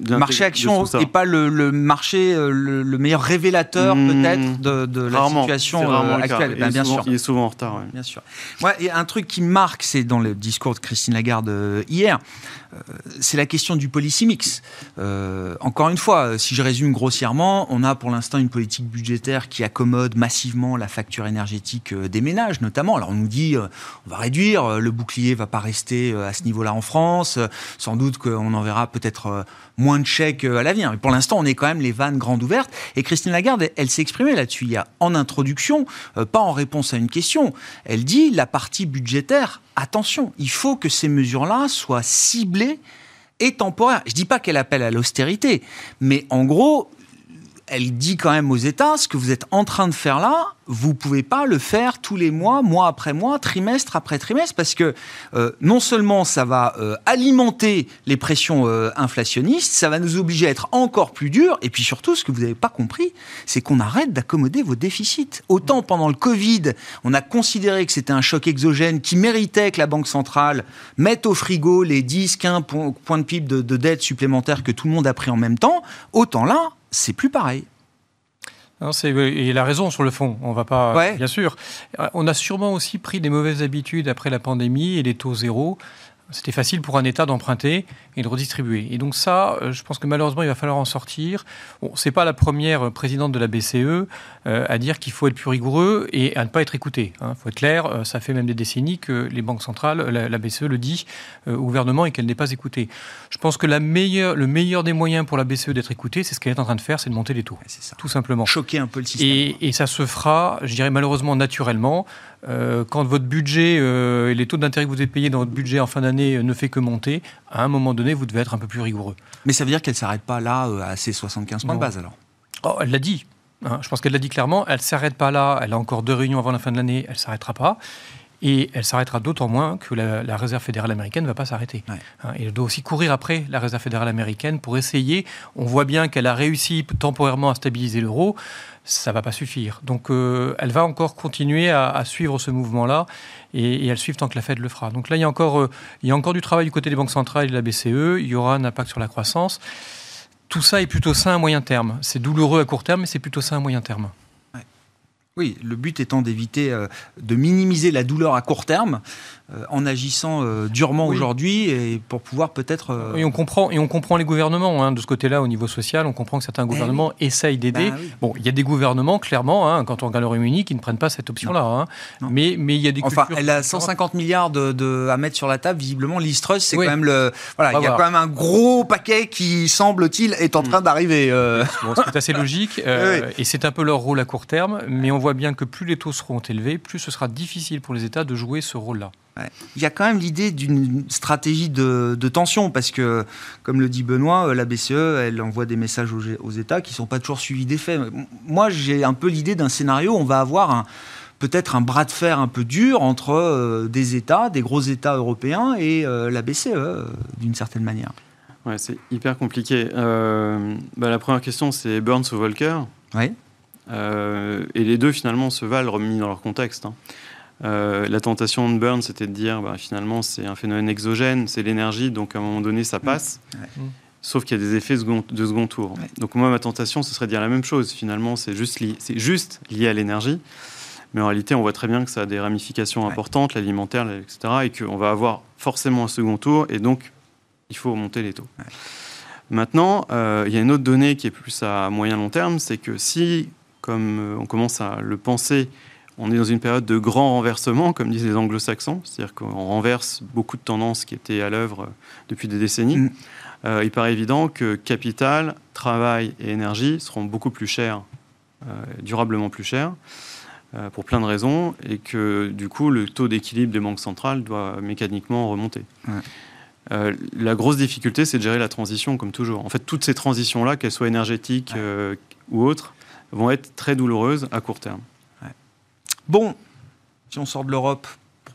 le marché action n'est pas le, marché euh, le, meilleur révélateur hmm. peut-être de, la situation actuelle. Ben, bien sûr. Il est souvent en retard. Bien sûr. a un truc qui marque, c'est dans le discours de Christine Lagarde hier. Euh, c'est la question du policy mix. Euh, encore une fois, si je résume grossièrement, on a pour l'instant une politique budgétaire qui accommode massivement la facture énergétique euh, des ménages, notamment. Alors on nous dit, on va réduire, le bouclier va pas rester à ce niveau-là en France. Sans doute qu'on en verra peut-être moins de chèques à l'avenir. Mais pour l'instant, on est quand même les vannes grandes ouvertes. Et Christine Lagarde, elle, s'est exprimée là-dessus. Il en introduction, pas en réponse à une question, elle dit la partie budgétaire attention, il faut que ces mesures-là soient ciblées et temporaires. Je ne dis pas qu'elle appelle à l'austérité, mais en gros, elle dit quand même aux États, ce que vous êtes en train de faire là, vous ne pouvez pas le faire tous les mois, mois après mois, trimestre après trimestre, parce que euh, non seulement ça va euh, alimenter les pressions euh, inflationnistes, ça va nous obliger à être encore plus dur, et puis surtout, ce que vous n'avez pas compris, c'est qu'on arrête d'accommoder vos déficits. Autant pendant le Covid, on a considéré que c'était un choc exogène qui méritait que la Banque centrale mette au frigo les 10, 15 points de PIB de, de dette supplémentaires que tout le monde a pris en même temps, autant là, c'est plus pareil. Non, il a raison sur le fond, on va pas, bien sûr. On a sûrement aussi pris des mauvaises habitudes après la pandémie et les taux zéro. C'était facile pour un État d'emprunter et de redistribuer. Et donc ça, euh, je pense que malheureusement, il va falloir en sortir. Bon, c'est pas la première présidente de la BCE euh, à dire qu'il faut être plus rigoureux et à ne pas être écouté. Il hein. faut être clair, euh, ça fait même des décennies que les banques centrales, la, BCE le dit au gouvernement et qu'elle n'est pas écoutée. Je pense que la meilleure, le meilleur des moyens pour la BCE d'être écoutée, c'est ce qu'elle est en train de faire, c'est de monter les taux. c'est ça. Tout simplement. Choquer un peu le système. Et, et ça se fera, je dirais malheureusement naturellement. Euh, quand votre budget euh, et les taux d'intérêt que vous avez payés dans votre budget en fin d'année euh, ne fait que monter, à un moment donné, vous devez être un peu plus rigoureux. Mais ça veut dire qu'elle ne s'arrête pas là à ces 75 points de base alors? Oh, Elle l'a dit. Hein. je pense qu'elle l'a dit clairement. Elle ne s'arrête pas là. Elle a encore deux réunions avant la fin de l'année. Elle ne s'arrêtera pas. Et elle s'arrêtera d'autant moins que la, Réserve fédérale américaine ne va pas s'arrêter. Hein, et elle doit aussi courir après la Réserve fédérale américaine pour essayer. On voit bien qu'elle a réussi temporairement à stabiliser l'euro. Ça ne va pas suffire. Donc euh, elle va encore continuer à, suivre ce mouvement-là et, elle suivre tant que la Fed le fera. Donc là, il y, a encore, euh, il y a encore du travail du côté des banques centrales et de la BCE. Il y aura un impact sur la croissance. Tout ça est plutôt sain à moyen terme. C'est douloureux à court terme, mais c'est plutôt sain à moyen terme. Oui, le but étant d'éviter euh, de minimiser la douleur à court terme euh, en agissant euh, durement aujourd'hui et pour pouvoir peut-être. Et on comprend et on comprend les gouvernements hein, de ce côté-là au niveau social. On comprend que certains eh gouvernements essayent d'aider. Bah bon, il y a des gouvernements clairement, hein, quand on regarde le Royaume-Uni, qui ne prennent pas cette option-là. Hein. Mais mais il y a des. Enfin, elle a 150 milliards de, à mettre sur la table. Visiblement, l'Istrus, c'est quand même le. Voilà, il y a quand même un gros paquet qui semble-t-il est en train mm. d'arriver. c'est assez logique et c'est un peu leur rôle à court terme, mais on voit bien que plus les taux seront élevés, plus ce sera difficile pour les États de jouer ce rôle-là. Il y a quand même l'idée d'une stratégie de, tension, parce que, comme le dit Benoît, euh, la BCE, elle envoie des messages aux, États qui ne sont pas toujours suivis des faits. Moi, j'ai un peu l'idée d'un scénario où on va avoir peut-être un bras de fer un peu dur entre euh, des États, des gros États européens et euh, la BCE, d'une certaine manière. Ouais, c'est hyper compliqué. Bah, la première question, c'est Burns ou Volcker? Oui. Euh, et les deux, finalement, se valent remis dans leur contexte. Hein. Euh, la tentation de Burns, c'était de dire, bah, finalement, c'est un phénomène exogène, c'est l'énergie, donc à un moment donné, ça passe. Sauf qu'il y a des effets de second tour. Donc moi, ma tentation, ce serait de dire la même chose. Finalement, c'est juste, lié, juste lié à l'énergie. Mais en réalité, on voit très bien que ça a des ramifications importantes, l'alimentaire, etc. Et qu'on va avoir forcément un second tour. Et donc, il faut monter les taux. Maintenant, euh, il y a une autre donnée qui est plus à moyen long terme, c'est que si comme euh, on commence à le penser, on est dans une période de grand renversement, comme disent les anglo-saxons, c'est-à-dire qu'on renverse beaucoup de tendances qui étaient à l'œuvre euh, depuis des décennies. Mm. Euh, il paraît évident que capital, travail et énergie seront beaucoup plus chers, durablement plus chers, pour plein de raisons, et que du coup, le taux d'équilibre des banques centrales doit mécaniquement remonter. la grosse difficulté, c'est de gérer la transition, comme toujours. En fait, toutes ces transitions-là, qu'elles soient énergétiques ou autres, vont être très douloureuses à court terme. Bon, si on sort de l'Europe,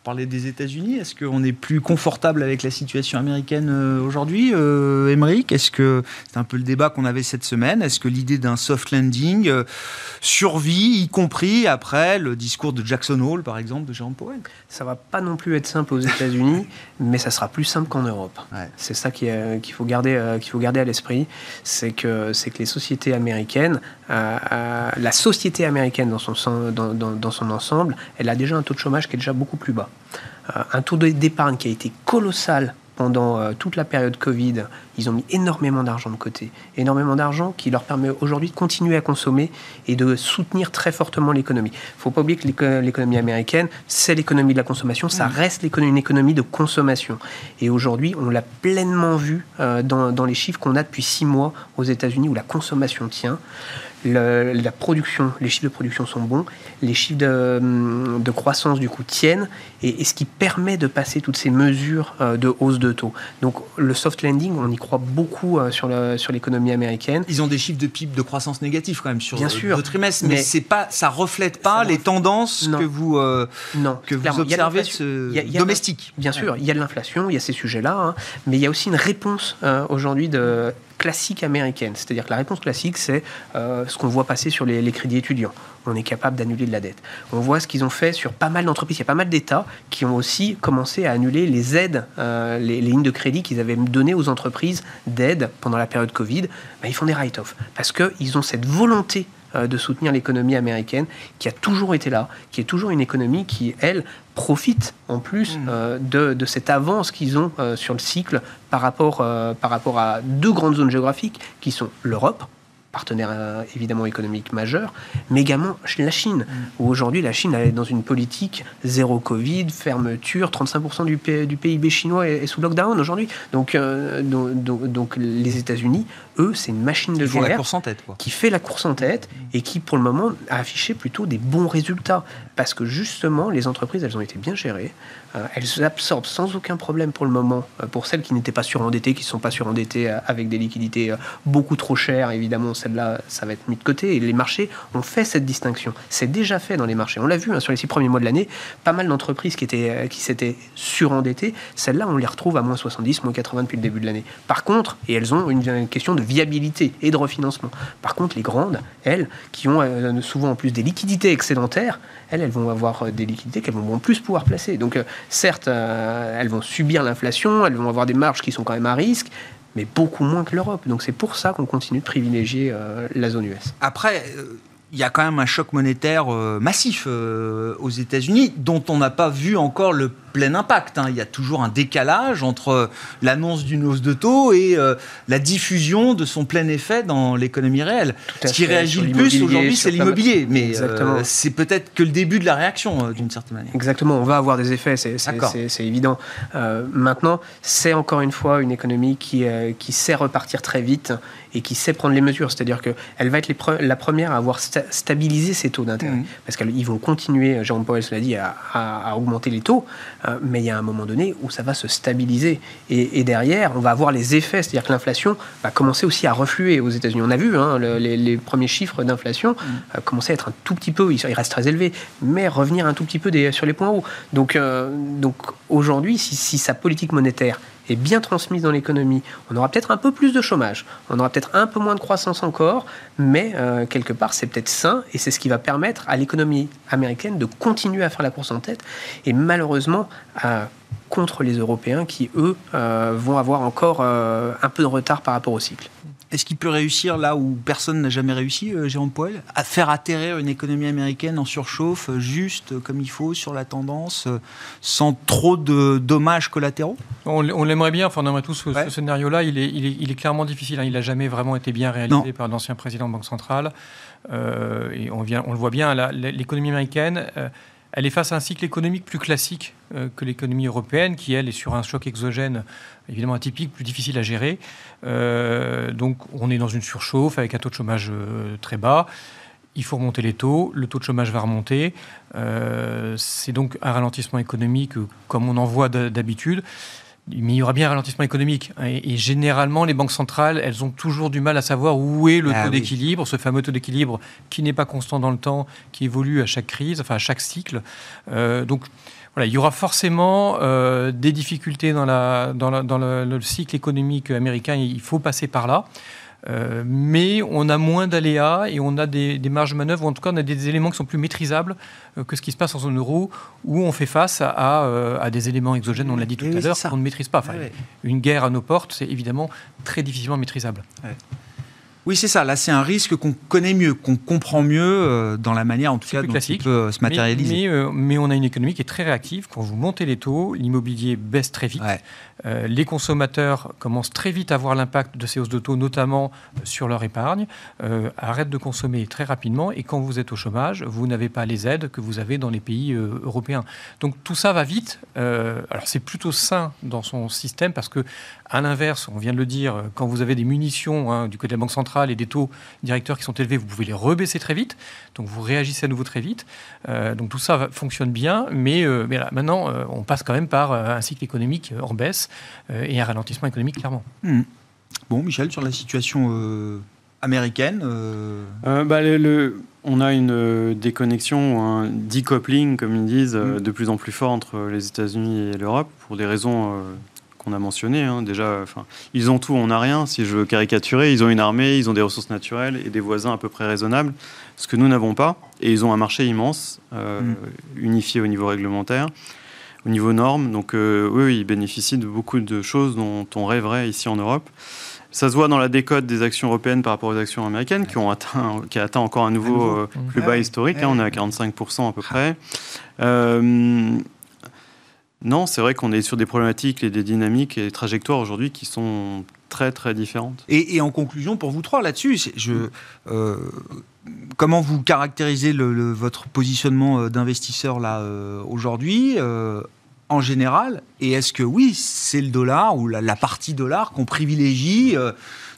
parler des États-Unis. Est-ce qu'on est plus confortable avec la situation américaine euh, aujourd'hui, euh, Est-ce que c'est un peu le débat qu'on avait cette semaine Est-ce que l'idée d'un soft landing euh, survit, y compris après le discours de Jackson Hole, par exemple, de Jérôme Powell? Ça va pas non plus être simple aux États-Unis, mais ça sera plus simple qu'en Europe. C'est ça qu'il faut garder, qu'il faut garder à l'esprit, c'est que c'est que les sociétés américaines, la société américaine dans son, dans, dans son ensemble, elle a déjà un taux de chômage qui est déjà beaucoup plus bas. Euh, un taux d'épargne qui a été colossal pendant euh, toute la période Covid. Ils ont mis énormément d'argent de côté. Énormément d'argent qui leur permet aujourd'hui de continuer à consommer et de soutenir très fortement l'économie. Il ne faut pas oublier que l'économie américaine, c'est l'économie de la consommation. Ça reste une économie de consommation. Et aujourd'hui, on l'a pleinement vu euh, dans, dans les chiffres qu'on a depuis six mois aux États-Unis où la consommation tient la production, les chiffres de production sont bons, les chiffres de, hum, croissance du coup tiennent, et, ce qui permet de passer toutes ces mesures euh, de hausse de taux. Donc le soft landing, on y croit beaucoup euh, sur l'économie américaine. Ils ont des chiffres de PIB de croissance négatifs quand même sur Bien sûr, trimestre, mais, c'est pas, ça reflète pas les tendances que vous euh, non, que vous observez domestiques. Bien sûr, il y a de l'inflation, il y a ces sujets-là, hein, mais il y a aussi une réponse aujourd'hui de classique américaine. C'est-à-dire que la réponse classique, c'est euh, ce qu'on voit passer sur les, crédits étudiants. On est capable d'annuler de la dette. On voit ce qu'ils ont fait sur pas mal d'entreprises. Il y a pas mal d'États qui ont aussi commencé à annuler les aides, euh, les, lignes de crédit qu'ils avaient données aux entreprises d'aide pendant la période Covid. Ben, ils font des write-off parce qu'ils ont cette volonté de soutenir l'économie américaine, qui a toujours été là, qui est toujours une économie qui, elle, profite en plus mmh. euh, de, de, cette avance qu'ils ont euh, sur le cycle par rapport, par rapport à deux grandes zones géographiques qui sont l'Europe, partenaire euh, évidemment économique majeur, mais également la Chine, mm. où aujourd'hui la Chine est dans une politique zéro Covid, fermeture, 35% du, du, PIB chinois est, sous lockdown aujourd'hui. Donc, euh, donc, donc, les États-Unis, eux, c'est une machine de guerre la course en tête, qui fait la course en tête et qui, pour le moment, a affiché plutôt des bons résultats. Parce que justement, les entreprises, elles ont été bien gérées, euh, elles absorbent sans aucun problème pour le moment, pour celles qui n'étaient pas surendettées, qui ne sont pas surendettées avec des liquidités beaucoup trop chères, évidemment, celle-là, ça va être mis de côté. Et les marchés ont fait cette distinction. C'est déjà fait dans les marchés. On l'a vu hein, sur les six premiers mois de l'année, pas mal d'entreprises qui, étaient, euh, qui s'étaient surendettées. Celles-là, on les retrouve à moins 70, moins 80 depuis le début de l'année. Par contre, et elles ont une, question de viabilité et de refinancement. Par contre, les grandes, elles, qui ont euh, souvent en plus des liquidités excédentaires, elles, elles vont avoir euh, des liquidités qu'elles vont plus pouvoir placer. Donc, certes, elles vont subir l'inflation, elles vont avoir des marges qui sont quand même à risque, mais beaucoup moins que l'Europe. Donc c'est pour ça qu'on continue de privilégier la zone US. Après, il y a quand même un choc monétaire euh, massif euh, aux États-Unis, dont on n'a pas vu encore le plein impact. Hein. Il y a toujours un décalage entre l'annonce d'une hausse de taux et euh, la diffusion de son plein effet dans l'économie réelle. Ce qui réagit le plus aujourd'hui, c'est l'immobilier. Mais c'est peut-être que le début de la réaction, d'une certaine manière. Exactement, on va avoir des effets, c'est évident. maintenant, c'est encore une fois une économie qui, qui sait repartir très vite et qui sait prendre les mesures. C'est-à-dire qu'elle va être la première à avoir stabilisé ses taux d'intérêt. Mmh. Parce qu'ils vont continuer, Jérôme Powell l'a dit, à, augmenter les taux, euh, mais il y a un moment donné où ça va se stabiliser. Et, derrière, on va avoir les effets, c'est-à-dire que l'inflation va commencer aussi à refluer aux États-Unis. On a vu hein, les, premiers chiffres d'inflation mmh. euh, commencer à être un tout petit peu, ils, restent très élevés, mais revenir un tout petit peu des, sur les points hauts. Donc, euh, donc aujourd'hui, si, si sa politique monétaire est bien transmise dans l'économie, on aura peut-être un peu plus de chômage, on aura peut-être un peu moins de croissance encore, mais euh, quelque part c'est peut-être sain et c'est ce qui va permettre à l'économie américaine de continuer à faire la course en tête et malheureusement contre les Européens qui eux euh, vont avoir encore euh, un peu de retard par rapport au cycle. Est-ce qu'il peut réussir là où personne n'a jamais réussi, euh, Jérôme Poel, à faire atterrir une économie américaine en surchauffe, euh, juste euh, comme il faut, sur la tendance, sans trop de dommages collatéraux? On, l'aimerait bien, enfin, on aimerait tous ce, scénario-là. Il est, il, est, clairement difficile. Hein. Il n'a jamais vraiment été bien réalisé par d'anciens présidents de Banque centrale. et on, vient, on le voit bien, l'économie américaine elle est face à un cycle économique plus classique euh, que l'économie européenne, qui, elle, est sur un choc exogène évidemment atypique, plus difficile à gérer. Euh, donc, on est dans une surchauffe avec un taux de chômage euh, très bas. Il faut remonter les taux, le taux de chômage va remonter. c'est donc un ralentissement économique comme on en voit d'habitude mais il y aura bien un ralentissement économique. Et, généralement, les banques centrales, elles ont toujours du mal à savoir où est le ah taux d'équilibre, ce fameux taux d'équilibre qui n'est pas constant dans le temps, qui évolue à chaque crise, enfin à chaque cycle. Euh, donc, voilà, il y aura forcément euh, des difficultés dans, la, dans, dans le, le, cycle économique américain. Il faut passer par là. Euh, mais on a moins d'aléas et on a des, marges de manœuvre, ou en tout cas on a des éléments qui sont plus maîtrisables euh, que ce qui se passe en zone euro, où on fait face à, euh, des éléments exogènes, on l'a dit tout à l'heure, qu'on ne maîtrise pas. Une guerre à nos portes, c'est évidemment très difficilement maîtrisable. Oui, c'est ça. Là, c'est un risque qu'on connaît mieux, qu'on comprend mieux dans la manière, en tout cas, dont il peut se matérialiser. Mais, on a une économie qui est très réactive. Quand vous montez les taux, l'immobilier baisse très vite. Euh, les consommateurs commencent très vite à voir l'impact de ces hausses de taux, notamment euh, sur leur épargne, euh, arrêtent de consommer très rapidement et quand vous êtes au chômage, vous n'avez pas les aides que vous avez dans les pays européens. Donc tout ça va vite. alors c'est plutôt sain dans son système parce que, à l'inverse, on vient de le dire, quand vous avez des munitions hein, du côté de la Banque centrale et des taux directeurs qui sont élevés, vous pouvez les rebaisser très vite. Donc vous réagissez à nouveau très vite. donc tout ça fonctionne bien, mais, mais maintenant on passe quand même par un cycle économique en baisse euh, et un ralentissement économique, clairement. Hmm. Bon, Michel, sur la situation euh, américaine euh, bah, le, On a une déconnexion, un decoupling, comme ils disent, hmm. de plus en plus fort entre les États-Unis et l'Europe, pour des raisons qu'on a mentionnées. Hein. Déjà, ils ont tout, on n'a rien, si je veux caricaturer. Ils ont une armée, ils ont des ressources naturelles et des voisins à peu près raisonnables, ce que nous n'avons pas. Et ils ont un marché immense, hmm. unifié au niveau réglementaire au niveau normes. Donc euh, oui, ils bénéficient de beaucoup de choses dont on rêverait ici en Europe. Ça se voit dans la décote des actions européennes par rapport aux actions américaines qui ont atteint, qui a atteint encore un nouveau, euh, plus bas historique. Hein, on est à 45% à peu près. Euh, non, c'est vrai qu'on est sur des problématiques et des dynamiques et des trajectoires aujourd'hui qui sont très très différentes. Et, en conclusion, pour vous trois là-dessus, je, comment vous caractérisez le, votre positionnement d'investisseur là aujourd'hui en général? Et est-ce que oui, c'est le dollar ou la, partie dollar qu'on privilégie euh,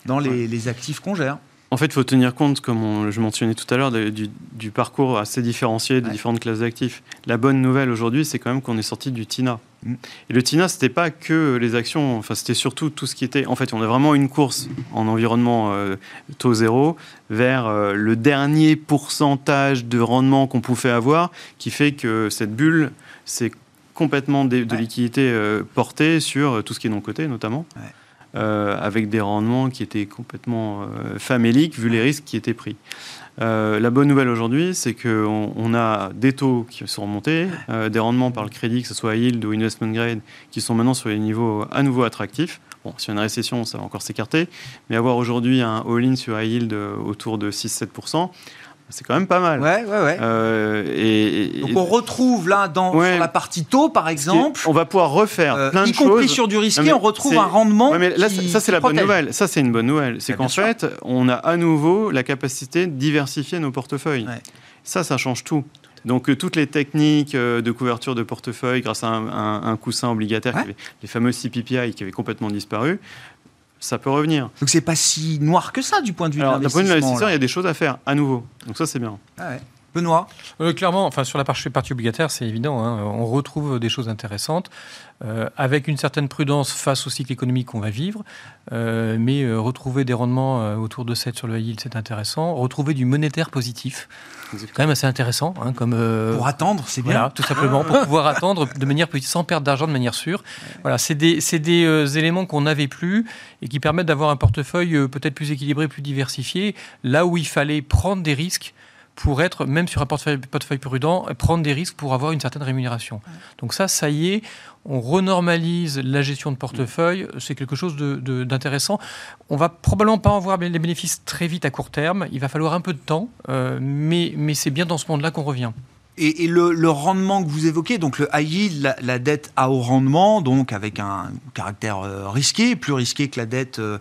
dans les, actifs qu'on gère? En fait, il faut tenir compte, comme je mentionnais tout à l'heure, du, parcours assez différencié des différentes classes d'actifs. La bonne nouvelle aujourd'hui, c'est quand même qu'on est sorti du TINA. Mm. Et le TINA, c'était pas que les actions, enfin, c'était surtout tout ce qui était. En fait, on a vraiment une course en environnement euh, taux zéro vers euh, le dernier pourcentage de rendement qu'on pouvait avoir, qui fait que cette bulle, c'est complètement de, liquidité euh, portée sur tout ce qui est non-coté, notamment. Avec des rendements qui étaient complètement faméliques vu les risques qui étaient pris. Euh, la bonne nouvelle aujourd'hui, c'est qu'on on a des taux qui sont remontés, euh, des rendements par le crédit, que ce soit yield ou investment grade, qui sont maintenant sur des niveaux à nouveau attractifs. Bon, s'il y a une récession, ça va encore s'écarter, mais avoir aujourd'hui un all-in sur high yield euh, autour de 6-7%, c'est quand même pas mal. Ouais, ouais, ouais. Euh, et, Donc on retrouve là dans sur la partie taux, par exemple. on va pouvoir refaire euh, plein de choses. Y compris sur du risqué, on retrouve un rendement. mais là, ça c'est la bonne nouvelle. Ça c'est une bonne nouvelle. C'est qu'en fait, on a à nouveau la capacité de diversifier nos portefeuilles. Ça, ça change tout. Donc euh, toutes les techniques de couverture de portefeuille grâce à un, coussin obligataire, les fameux CPPI qui avaient complètement disparu, ça peut revenir. Donc c'est pas si noir que ça du point de vue de l'investissement. D'un point de vue l'investisseur, il y a des choses à faire à nouveau. Donc ça c'est bien. Ah ouais. Benoît euh, Clairement, enfin, sur la partie, partie obligataire, c'est évident. Hein. on retrouve des choses intéressantes, euh, avec une certaine prudence face au cycle économique qu'on va vivre. Euh, mais retrouver des rendements autour de 7 sur le high yield, c'est intéressant. Retrouver du monétaire positif, c'est quand même assez intéressant. Hein, comme, pour attendre, c'est bien. Voilà, tout simplement, pour pouvoir attendre de manière positive, sans perdre d'argent de manière sûre. Voilà, c'est des, des éléments qu'on n'avait plus et qui permettent d'avoir un portefeuille peut-être plus équilibré, plus diversifié, là où il fallait prendre des risques pour être, même sur un portefeuille, portefeuille prudent, prendre des risques pour avoir une certaine rémunération. Donc ça, ça y est, on renormalise la gestion de portefeuille, c'est quelque chose d'intéressant. De, on va probablement pas en voir les bénéfices très vite à court terme, il va falloir un peu de temps, euh, mais, mais c'est bien dans ce monde-là qu'on revient. Et, le, rendement que vous évoquez, donc le high yield, la, dette à haut rendement, donc avec un caractère euh, risqué, plus risqué que la dette euh,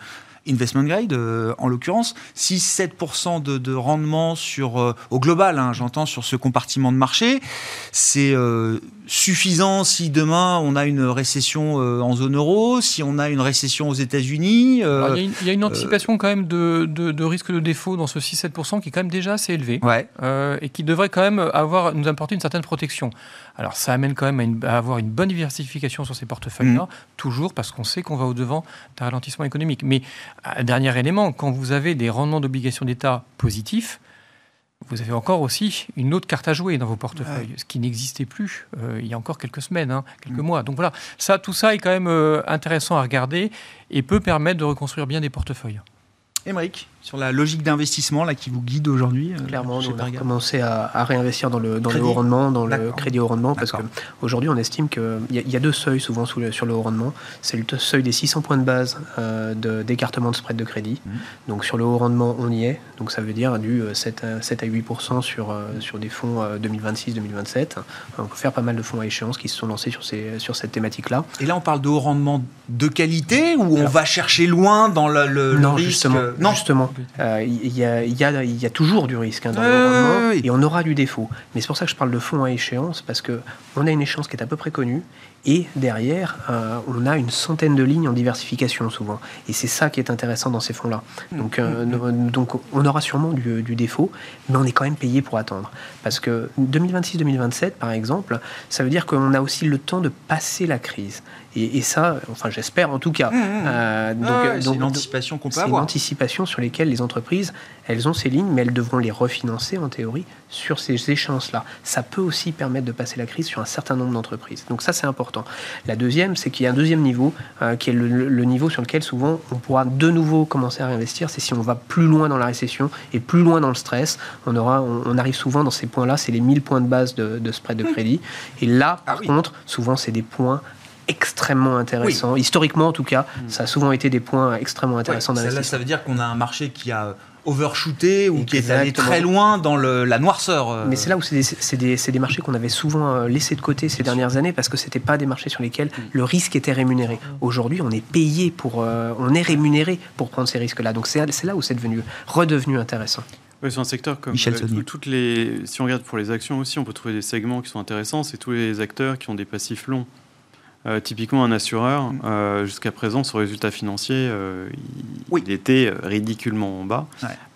investment grade euh, en l'occurrence, 6-7% de, rendement sur, euh, au global, hein, j'entends, sur ce compartiment de marché, c'est euh, suffisant si demain on a une récession en zone euro, si on a une récession aux États-Unis. il y, a une anticipation quand même de, de, risque de défaut dans ce 6-7% qui est quand même déjà assez élevé ouais. et qui devrait quand même avoir, nous apporter une certaine protection. Alors ça amène quand même à, avoir une bonne diversification sur ces portefeuilles-là, mmh. toujours parce qu'on sait qu'on va au-devant d'un ralentissement économique. Mais un dernier élément, quand vous avez des rendements d'obligations d'État positifs, vous avez encore aussi une autre carte à jouer dans vos portefeuilles, ce qui n'existait plus euh, il y a encore quelques semaines, hein, quelques mmh. mois. Donc voilà, ça, tout ça est quand même euh, intéressant à regarder et peut permettre de reconstruire bien des portefeuilles. Émeric sur la logique d'investissement là qui vous guide aujourd'hui euh, Clairement, on a commencé à, réinvestir dans le, dans le haut rendement, dans le crédit haut rendement, parce qu'aujourd'hui, on estime qu'il y, y, a deux seuils souvent sur le haut rendement. C'est le seuil des 600 points de base euh, d'écartement de, spread de crédit. Mmh. Donc sur le haut rendement, on y est. Donc ça veut dire du 7 euh, à, 7 à 8% sur, euh, sur des fonds 2026-2027. On peut faire pas mal de fonds à échéance qui se sont lancés sur, ces, sur cette thématique-là. Et là, on parle de haut rendement de qualité ou on va chercher loin dans le, le, non, risque? Justement, non, justement. Euh, il y, a, y, a, toujours du risque hein, dans le et on aura du défaut. Mais c'est pour ça que je parle de fonds à échéance, parce qu'on a une échéance qui est à peu près connue, et derrière, euh, on a une centaine de lignes en diversification souvent. Et c'est ça qui est intéressant dans ces fonds-là. Donc, euh, mm-hmm. donc on aura sûrement du, du, défaut, mais on est quand même payé pour attendre. Parce que 2026-2027, par exemple, ça veut dire qu'on a aussi le temps de passer la crise. Et, ça, enfin j'espère en tout cas. Mmh, mmh. Euh, donc, c'est une anticipation qu'on peut avoir. C'est une anticipation sur lesquelles les entreprises, elles ont ces lignes, mais elles devront les refinancer en théorie sur ces échéances-là. Ça peut aussi permettre de passer la crise sur un certain nombre d'entreprises. Donc ça, c'est important. La deuxième, c'est qu'il y a un deuxième niveau, euh, qui est le, niveau sur lequel souvent on pourra de nouveau commencer à réinvestir. C'est si on va plus loin dans la récession et plus loin dans le stress. On, aura, on, arrive souvent dans ces points-là, c'est les 1000 points de base de, spread de mmh. crédit. Et là, ah par contre, souvent, c'est des points extrêmement intéressant. Historiquement, en tout cas, mm. ça a souvent été des points extrêmement intéressants ouais, ça, ça veut dire qu'on a un marché qui a overshooté ou qui est allé très loin dans le, la noirceur. Euh. Mais c'est là où c'est des, des, des, marchés qu'on avait souvent euh, laissés de côté ces dernières années parce que c'était pas des marchés sur lesquels mm. le risque était rémunéré. Aujourd'hui, on est payé pour, euh, on est rémunéré pour prendre ces risques-là. Donc c'est là où c'est devenu redevenu intéressant. Oui, c'est un secteur comme toutes les. Si on regarde pour les actions aussi, on peut trouver des segments qui sont intéressants. C'est tous les acteurs qui ont des passifs longs. Euh, typiquement, un assureur, mm. euh, jusqu'à présent, son résultat financier, euh, il, était ridiculement bas.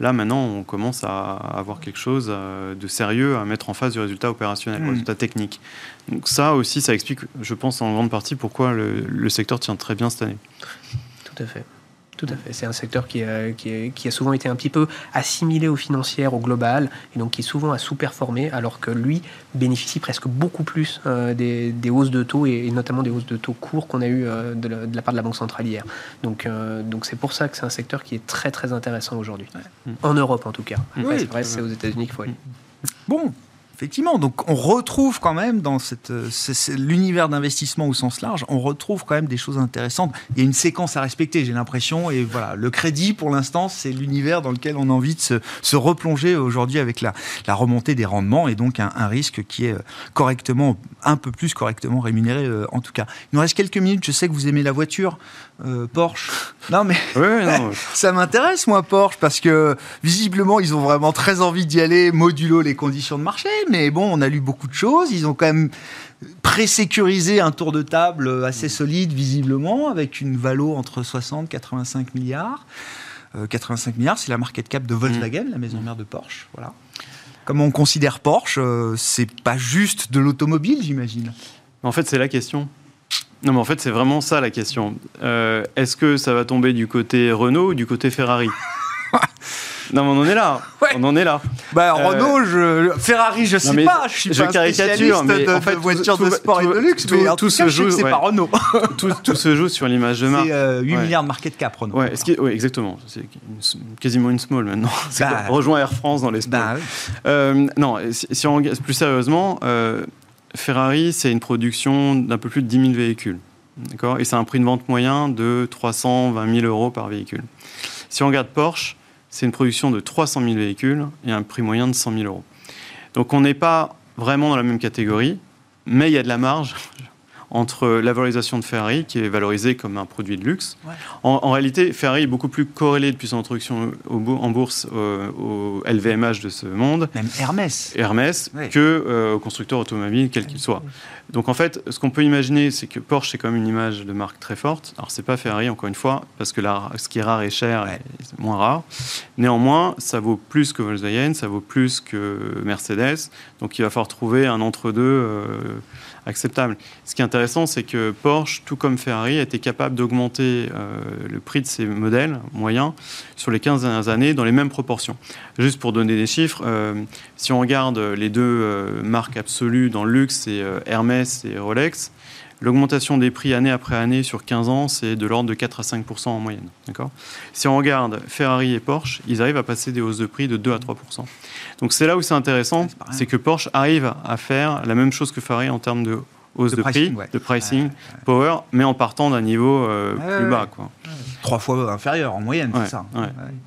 Là, maintenant, on commence à avoir quelque chose de sérieux à mettre en face du résultat opérationnel, du mm. résultat technique. Donc ça aussi, ça explique, je pense, en grande partie pourquoi le secteur tient très bien cette année. Tout à fait. Tout à fait. C'est un secteur qui a, qui, a, souvent été un petit peu assimilé aux financières, au global, et donc qui souvent a sous-performé, alors que lui bénéficie presque beaucoup plus euh, des, hausses de taux, et, notamment des hausses de taux courts qu'on a eu euh, de, la, part de la Banque centrale hier. Donc euh, donc c'est pour ça que c'est un secteur qui est très très intéressant aujourd'hui. En Europe en tout cas. Après, c'est c'est aux États-Unis qu'il faut aller. Bon, Effectivement, donc on retrouve quand même dans euh, l'univers d'investissement au sens large, on retrouve quand même des choses intéressantes. Il y a une séquence à respecter, j'ai l'impression, et voilà, le crédit pour l'instant, c'est l'univers dans lequel on a envie de se, replonger aujourd'hui avec la, la, remontée des rendements et donc un, risque qui est euh, correctement, un peu plus correctement rémunéré euh, en tout cas. Il nous reste quelques minutes, je sais que vous aimez la voiture, Porsche. Non mais ça m'intéresse moi Porsche parce que visiblement ils ont vraiment très envie d'y aller modulo les conditions de marché mais bon, on a lu beaucoup de choses. Ils ont quand même pré-sécurisé un tour de table assez solide, visiblement, avec une valo entre 60 et 85 milliards. 85 euh, milliards, c'est la market cap de Volkswagen, la maison mère de Porsche. Voilà. Comment on considère Porsche euh, C'est pas juste de l'automobile, j'imagine. En fait, c'est la question. Non, mais en fait, c'est vraiment ça la question. Euh, est-ce que ça va tomber du côté Renault ou du côté Ferrari Non, mais on en est là. On en est là. Bah, euh, Renault, je... Ferrari, je sais pas. Je suis je pas caricature, mais de, en fait, de voitures de sport et de luxe, tout, mais en tout, tout se joue. C'est pas Renault. tout, se joue sur l'image de marque. C'est 8 euh, milliards de market cap, Renault. Ouais, oui, exactement. C'est quasiment une small maintenant. Bah, rejoint Air France dans l'espace. Bah, euh, non, si, on regarde plus sérieusement, Ferrari, c'est une production d'un peu plus de 10 000 véhicules. D'accord? Et c'est un prix de vente moyen de 320 000 euros par véhicule. Si on regarde Porsche, c'est une production de 300 000 véhicules et un prix moyen de 100 000 euros. Donc on n'est pas vraiment dans la même catégorie, mais il y a de la marge entre la valorisation de Ferrari, qui est valorisée comme un produit de luxe. En, réalité, Ferrari est beaucoup plus corrélé depuis son introduction en bourse au, LVMH de ce monde. Même Hermès. Hermès, que euh, au constructeur automobile, quel qu'il soit. Donc en fait, ce qu'on peut imaginer, c'est que Porsche, c'est comme une image de marque très forte. Alors c'est pas Ferrari, encore une fois, parce que là, ce qui est rare est cher, et c'est moins rare. Néanmoins, ça vaut plus que Volkswagen, ça vaut plus que Mercedes. Donc il va falloir trouver un entre-deux. Euh, acceptable. Ce qui est intéressant, c'est que Porsche, tout comme Ferrari, a été capable d'augmenter euh, le prix de ses modèles moyens sur les 15 dernières années dans les mêmes proportions. Juste pour donner des chiffres, euh, si on regarde les deux euh, marques absolues dans le luxe, c'est Hermès et Rolex, L'augmentation des prix année après année sur 15 ans, c'est de l'ordre de 4 à 5% en moyenne. Si on regarde Ferrari et Porsche, ils arrivent à passer des hausses de prix de 2 à 3% Donc c'est là où c'est intéressant, c'est que Porsche arrive à faire la même chose que Ferrari en termes de hausse de, prix, de pricing, power, mais en partant d'un niveau euh, plus bas. Quoi. Trois fois inférieur en moyenne, c'est ça.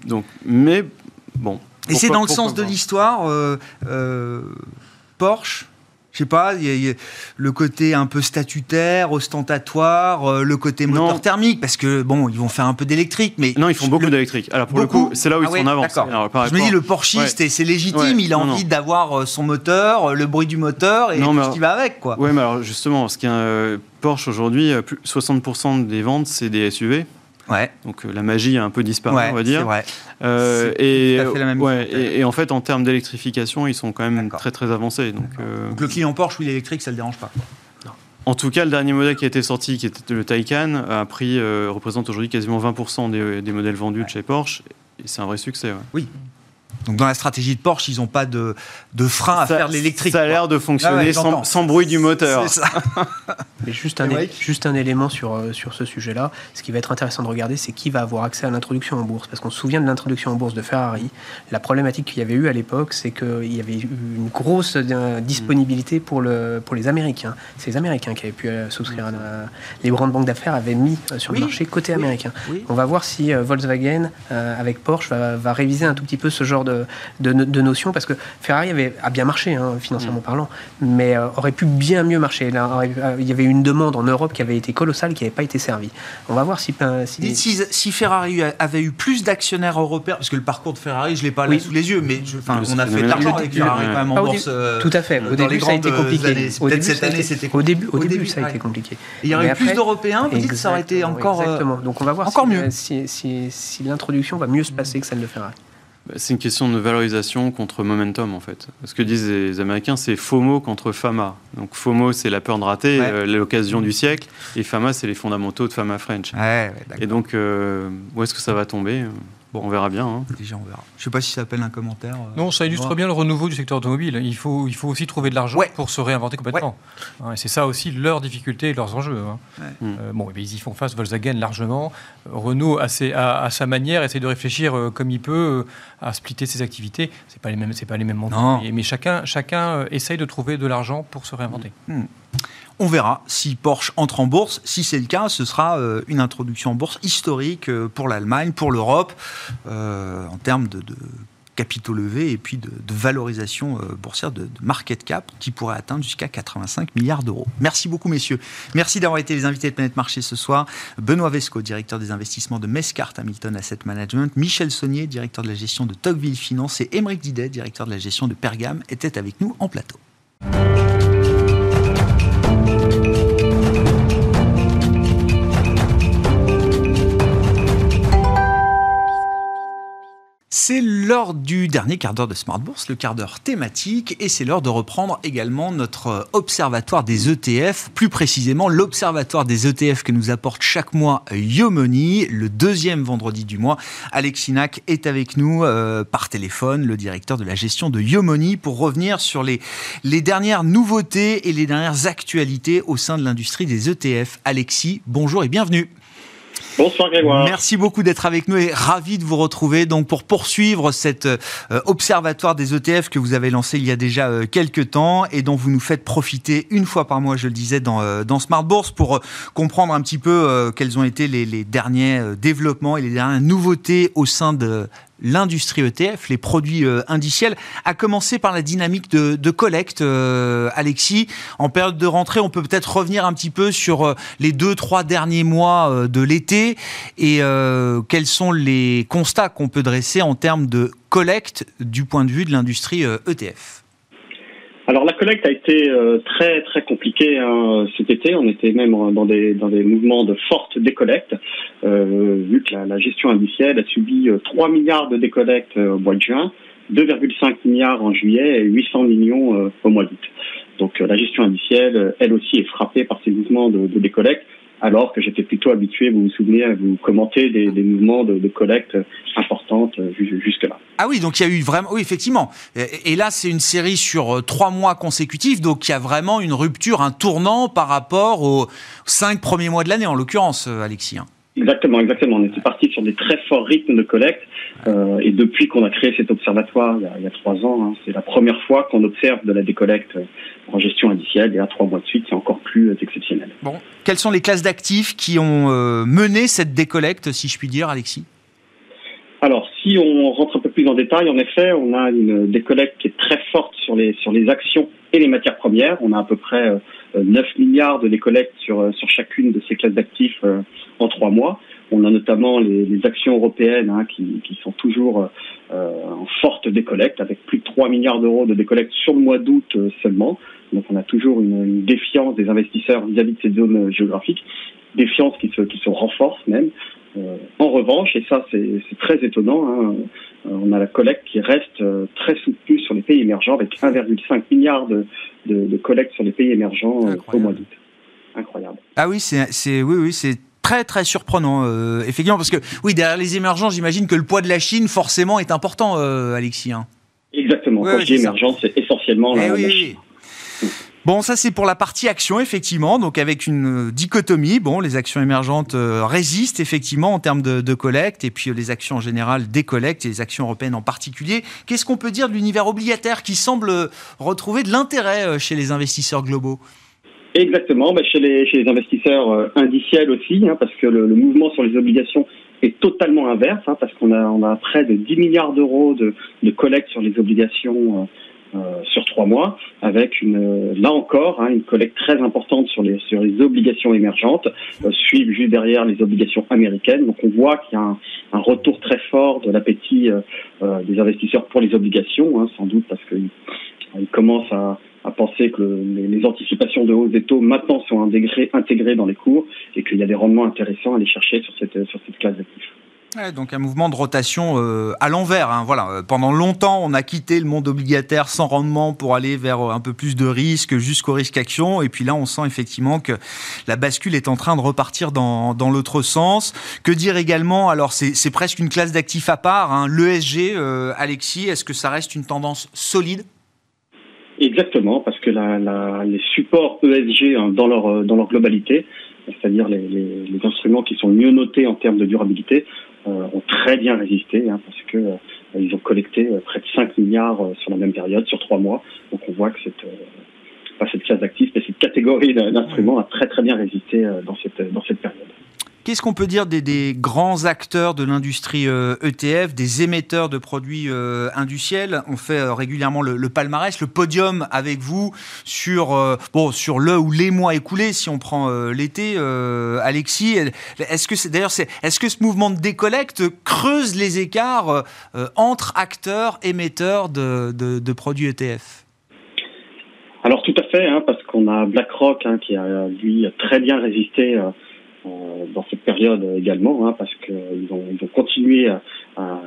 Donc, mais bon. Et c'est dans le sens de l'histoire, euh, euh, Porsche je sais pas, il y, a le côté un peu statutaire, ostentatoire, euh, le côté moteur thermique, parce que bon, ils vont faire un peu d'électrique, mais non, ils font beaucoup d'électrique. Alors pour le coup, c'est là où ils ah sont en avance. je me dis le Porschiste, c'est légitime, il a envie d'avoir euh, son moteur, euh, le bruit du moteur et tout ce qui va avec, quoi. Ouais, mais alors justement, ce est Porsche aujourd'hui, 60% des ventes c'est des SUV. Ouais. Donc la magie a un peu disparu, on va dire. C'est vrai. Euh, et, et, en fait, en termes d'électrification, ils sont quand même très très avancés. Donc, euh, donc, le client Porsche, oui, l'électrique, ça ne le dérange pas en tout cas, le dernier modèle qui a été sorti, qui était le Taycan, a pris, euh, représente aujourd'hui quasiment 20% des, des, modèles vendus de chez Porsche. Et c'est un vrai succès. Oui, donc dans la stratégie de Porsche, ils n'ont pas de, de frein à faire de l'électrique. Ça a l'air de fonctionner ah sans, bruit du moteur. C'est ça. Mais juste un, juste un élément sur, euh, sur ce sujet-là. Ce qui va être intéressant de regarder, c'est qui va avoir accès à l'introduction en bourse. Parce qu'on se souvient de l'introduction en bourse de Ferrari. La problématique qu'il y avait eu à l'époque, c'est qu'il y avait eu une grosse euh, disponibilité pour, le, pour les Américains. C'est les Américains qui avaient pu euh, souscrire. les grandes banques d'affaires avaient mis sur le marché côté américain. On va voir si Volkswagen, avec Porsche, va, va réviser un tout petit peu ce genre de de, notions, parce que Ferrari avait, a bien marché, hein, financièrement mm. parlant, mais euh, aurait pu bien mieux marcher. Là, euh, il y avait une une demande en Europe qui avait été colossale, qui n'avait pas été servie. On va voir si. Si, Ferrari avait eu plus d'actionnaires européens, parce que le parcours de Ferrari, je ne l'ai pas là sous les yeux, mais on a fait de l'argent avec Ferrari quand même en bourse. Tout à fait. Au début, ça a été compliqué. Peut-être cette année, c'était Au début, au début, ça a été compliqué. Il y aurait eu plus d'Européens, vous dites que ça aurait été encore. Exactement. Donc on va voir encore mieux. si l'introduction va mieux se passer que celle de Ferrari. Bah, c'est une question de valorisation contre momentum, en fait. Ce que disent les Américains, c'est FOMO contre FAMA. Donc FOMO, c'est la peur de rater, euh, l'occasion du siècle, et FAMA, c'est les fondamentaux de FAMA French. et donc, euh, où est-ce que ça va tomber on verra bien. Hein. Déjà, on verra. Je ne sais pas si ça appelle un commentaire. Euh, non, ça illustre bien le renouveau du secteur automobile. Il faut, il faut aussi trouver de l'argent pour se réinventer complètement. et c'est ça aussi leur difficulté et leurs enjeux. Hein. Euh, bon, ils y font face, Volkswagen largement. Renault, à, à, sa manière, essaie de réfléchir euh, comme il peut à splitter ses activités. Ce pas les mêmes, pas les mêmes montants. Mais chacun, chacun essaye de trouver de l'argent pour se réinventer. Hmm. On verra si Porsche entre en bourse. Si c'est le cas, ce sera euh, une introduction en bourse historique euh, pour l'Allemagne, pour l'Europe, euh, en termes de, capitaux levés et puis de, valorisation boursière de, market cap qui pourrait atteindre jusqu'à 85 milliards d'euros. Merci beaucoup, messieurs. Merci d'avoir été les invités de Planète Marché ce soir. Benoît Vesco, directeur des investissements de Mescart Hamilton Asset Management, Michel Saunier, directeur de la gestion de Tocqueville Finance et Émeric Didet, directeur de la gestion de Pergame, étaient avec nous en plateau. C'est l'heure du dernier quart d'heure de Smart Bourse, le quart d'heure thématique, et c'est l'heure de reprendre également notre observatoire des ETF, plus précisément l'observatoire des ETF que nous apporte chaque mois Yomoni, le deuxième vendredi du mois. Alexis Nac est avec nous euh, par téléphone, le directeur de la gestion de Yomoni, pour revenir sur les dernières nouveautés et les dernières actualités au sein de l'industrie des ETF. Alexis, bonjour et bienvenue. Bonsoir Grégoire. Merci beaucoup d'être avec nous et ravi de vous retrouver donc pour poursuivre cet euh, observatoire des ETF que vous avez lancé il y a déjà euh, quelques temps et dont vous nous faites profiter une fois par mois, je le disais, dans, euh, dans Smart Bourse pour comprendre un petit peu quels ont été les, les derniers développements et les dernières nouveautés au sein de l'industrie ETF, les produits euh, indiciels, a commencé par la dynamique de, collecte. Euh, Alexis, en période de rentrée, on peut peut-être revenir un petit peu sur euh, les deux, trois derniers mois de l'été et quels sont les constats qu'on peut dresser en termes de collecte du point de vue de l'industrie ETF. La collecte a été euh, très très compliquée hein, cet été. On était même dans des dans des mouvements de forte décollecte, euh, vu que la, gestion indicielle a subi 3 euh, milliards de décollecte au mois de juin, 2,5 milliards en juillet et 800 millions au mois d'août. Donc la gestion indicielle, elle aussi, est frappée par ces mouvements de, de décollecte alors que j'étais plutôt habitué, vous vous souvenez, à vous commenter des, mouvements de, collecte importantes euh, jusque-là. Ah oui, donc il y a eu vraiment, oui, effectivement. Et, là, c'est une série sur euh, trois mois consécutifs, donc il y a vraiment une rupture, un tournant par rapport aux cinq premiers mois de l'année, en l'occurrence, euh, Alexis. Exactement, exactement. On était parti sur des très forts rythmes de collecte. Euh, et depuis qu'on a créé cet observatoire, il y a, trois ans, hein, c'est la première fois qu'on observe de la décollecte en gestion indicielle. Et à trois mois de suite, c'est encore plus euh, exceptionnel. Bon. Quelles sont les classes d'actifs qui ont euh, mené cette décollecte, si je puis dire, Alexis? Alors, si on rentre un peu plus en détail, en effet, on a une décollecte qui est très forte sur les, sur les actions et les matières premières. On a à peu près 9 milliards de décollecte sur, sur chacune de ces classes d'actifs en trois mois. On a notamment les, actions européennes hein, qui, sont toujours euh, en forte décollecte, avec plus de 3 milliards d'euros de décollecte sur le mois d'août euh, seulement. Donc on a toujours une, défiance des investisseurs vis-à-vis de ces zones géographiques, défiance qui se, renforce même. Euh, en revanche, et ça c'est très étonnant, hein, on a la collecte qui reste très soutenue sur les pays émergents avec 1,5 milliard de, de, collecte sur les pays émergents au mois d'août. Incroyable. Ah oui, c'est oui, oui, c'est très très surprenant, euh, effectivement, parce que oui, derrière les émergents, j'imagine que le poids de la Chine, forcément, est important, euh, Alexis. Hein. Exactement. Quand je dis émergent, c'est essentiellement la, eh Chine. Bon, ça c'est pour la partie action, effectivement, donc avec une euh, dichotomie. Bon, les actions émergentes résistent effectivement en termes de, collecte, et puis les actions en général décollectent, et les actions européennes en particulier. Qu'est-ce qu'on peut dire de l'univers obligataire qui semble retrouver de l'intérêt chez les investisseurs globaux? Exactement, bah, chez, les, investisseurs euh, indiciels aussi, hein, parce que le, mouvement sur les obligations est totalement inverse, hein, parce qu'on a, a près de 10 milliards d'euros de, collecte sur les obligations euh, sur trois mois, avec une, là encore hein, une collecte très importante sur les, sur les obligations émergentes, suivent juste derrière les obligations américaines. Donc on voit qu'il y a un, retour très fort de l'appétit des investisseurs pour les obligations, hein, sans doute parce qu'ils commencent à, penser que les, anticipations de hausse des taux maintenant sont intégrées, intégrées dans les cours et qu'il y a des rendements intéressants à aller chercher sur cette, sur cette classe d'actifs. Donc un mouvement de rotation euh, à l'envers. Hein, voilà. Euh, pendant longtemps, on a quitté le monde obligataire sans rendement pour aller vers un peu plus de risques jusqu'au risque action. Et puis là, on sent effectivement que la bascule est en train de repartir dans, l'autre sens. Que dire également? Alors, c'est presque une classe d'actifs à part. Hein, L'ESG, euh, Alexis, est-ce que ça reste une tendance solide? Exactement, parce que les supports ESG hein, dans, leur, globalité, c'est-à-dire les, instruments qui sont mieux notés en termes de durabilité, euh, ont très bien résisté, hein, parce que euh, ils ont collecté euh, près de 5 milliards sur la même période, sur trois mois. Donc on voit que cette, pas cette classe d'actifs, mais cette catégorie d'instruments a très très bien résisté dans cette. Qu'est-ce qu'on peut dire des, grands acteurs de l'industrie ETF, e des émetteurs de produits euh, industriels? On fait euh, régulièrement le, palmarès, le podium avec vous sur, euh, bon, sur le ou les mois écoulés, si on prend l'été. Alexis, est-ce que d'ailleurs, c'est, est-ce que ce mouvement de décollecte creuse les écarts entre acteurs émetteurs de, produits ETF alors tout à fait, hein, parce qu'on a BlackRock hein, qui a lui très bien résisté euh, dans cette période également, hein, parce qu'ils ont, ils ont continué à,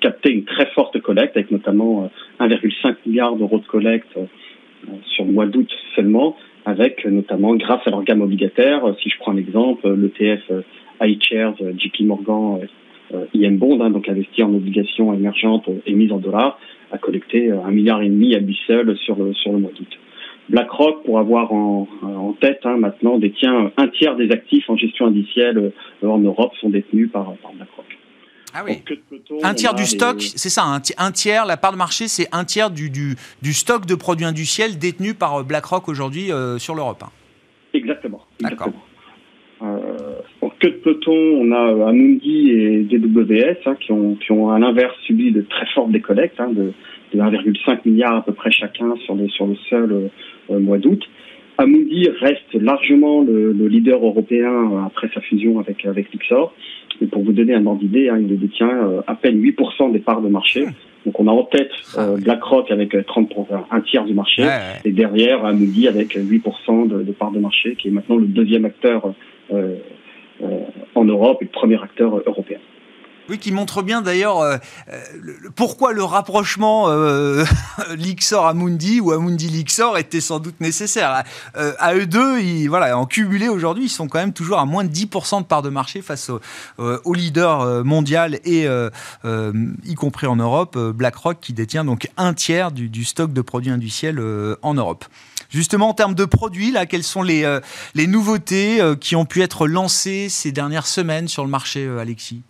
capter une très forte collecte, avec notamment 1,5 euh, milliard d'euros de collecte euh, sur le mois d'août seulement, avec notamment grâce à leur gamme obligataire, si je prends un exemple, l'ETF iShares, JP Morgan, IM Bond, hein, donc investi en obligations émergentes émises en dollars, a collecté un milliard et demi à lui seul sur sur le mois d'août. BlackRock, pour avoir en, en tête hein, maintenant, détient un tiers des actifs en gestion indicielle euh, en Europe sont détenus par, par BlackRock. Ah oui. un tiers du stock, c'est ça, un, tiers, la part de marché, c'est un tiers du, du, du, stock de produits industriels détenus par euh, BlackRock aujourd'hui euh, sur l'Europe. Hein. Exactement. D'accord. Euh, en queue de peloton, on a Amundi et DWS hein, qui, ont, qui ont à l'inverse subi de très fortes décollectes, hein, de, de 1,5 milliard à peu près chacun sur le, sur le seul mois d'août. Amundi reste largement le, le, leader européen après sa fusion avec, avec Lixor. Et pour vous donner un ordre d'idée, hein, il détient euh, à peine 8% des parts de marché. Donc on a en tête euh, BlackRock avec 30 un tiers du marché, et derrière Amundi avec 8% de, de parts de marché, qui est maintenant le deuxième acteur euh, en Europe et le premier acteur européen. Oui, qui montre bien d'ailleurs euh, euh, pourquoi le rapprochement euh, Lixor Amundi ou Amundi Lixor était sans doute nécessaire. Euh, à eux deux, ils, voilà, en cumulé aujourd'hui, ils sont quand même toujours à moins de 10% de part de marché face au, au leader mondial et y compris en Europe, BlackRock qui détient donc un tiers du, du stock de produits industriels en Europe. Justement, en termes de produits, là, quelles sont les, les nouveautés qui ont pu être lancées ces dernières semaines sur le marché, Alexis?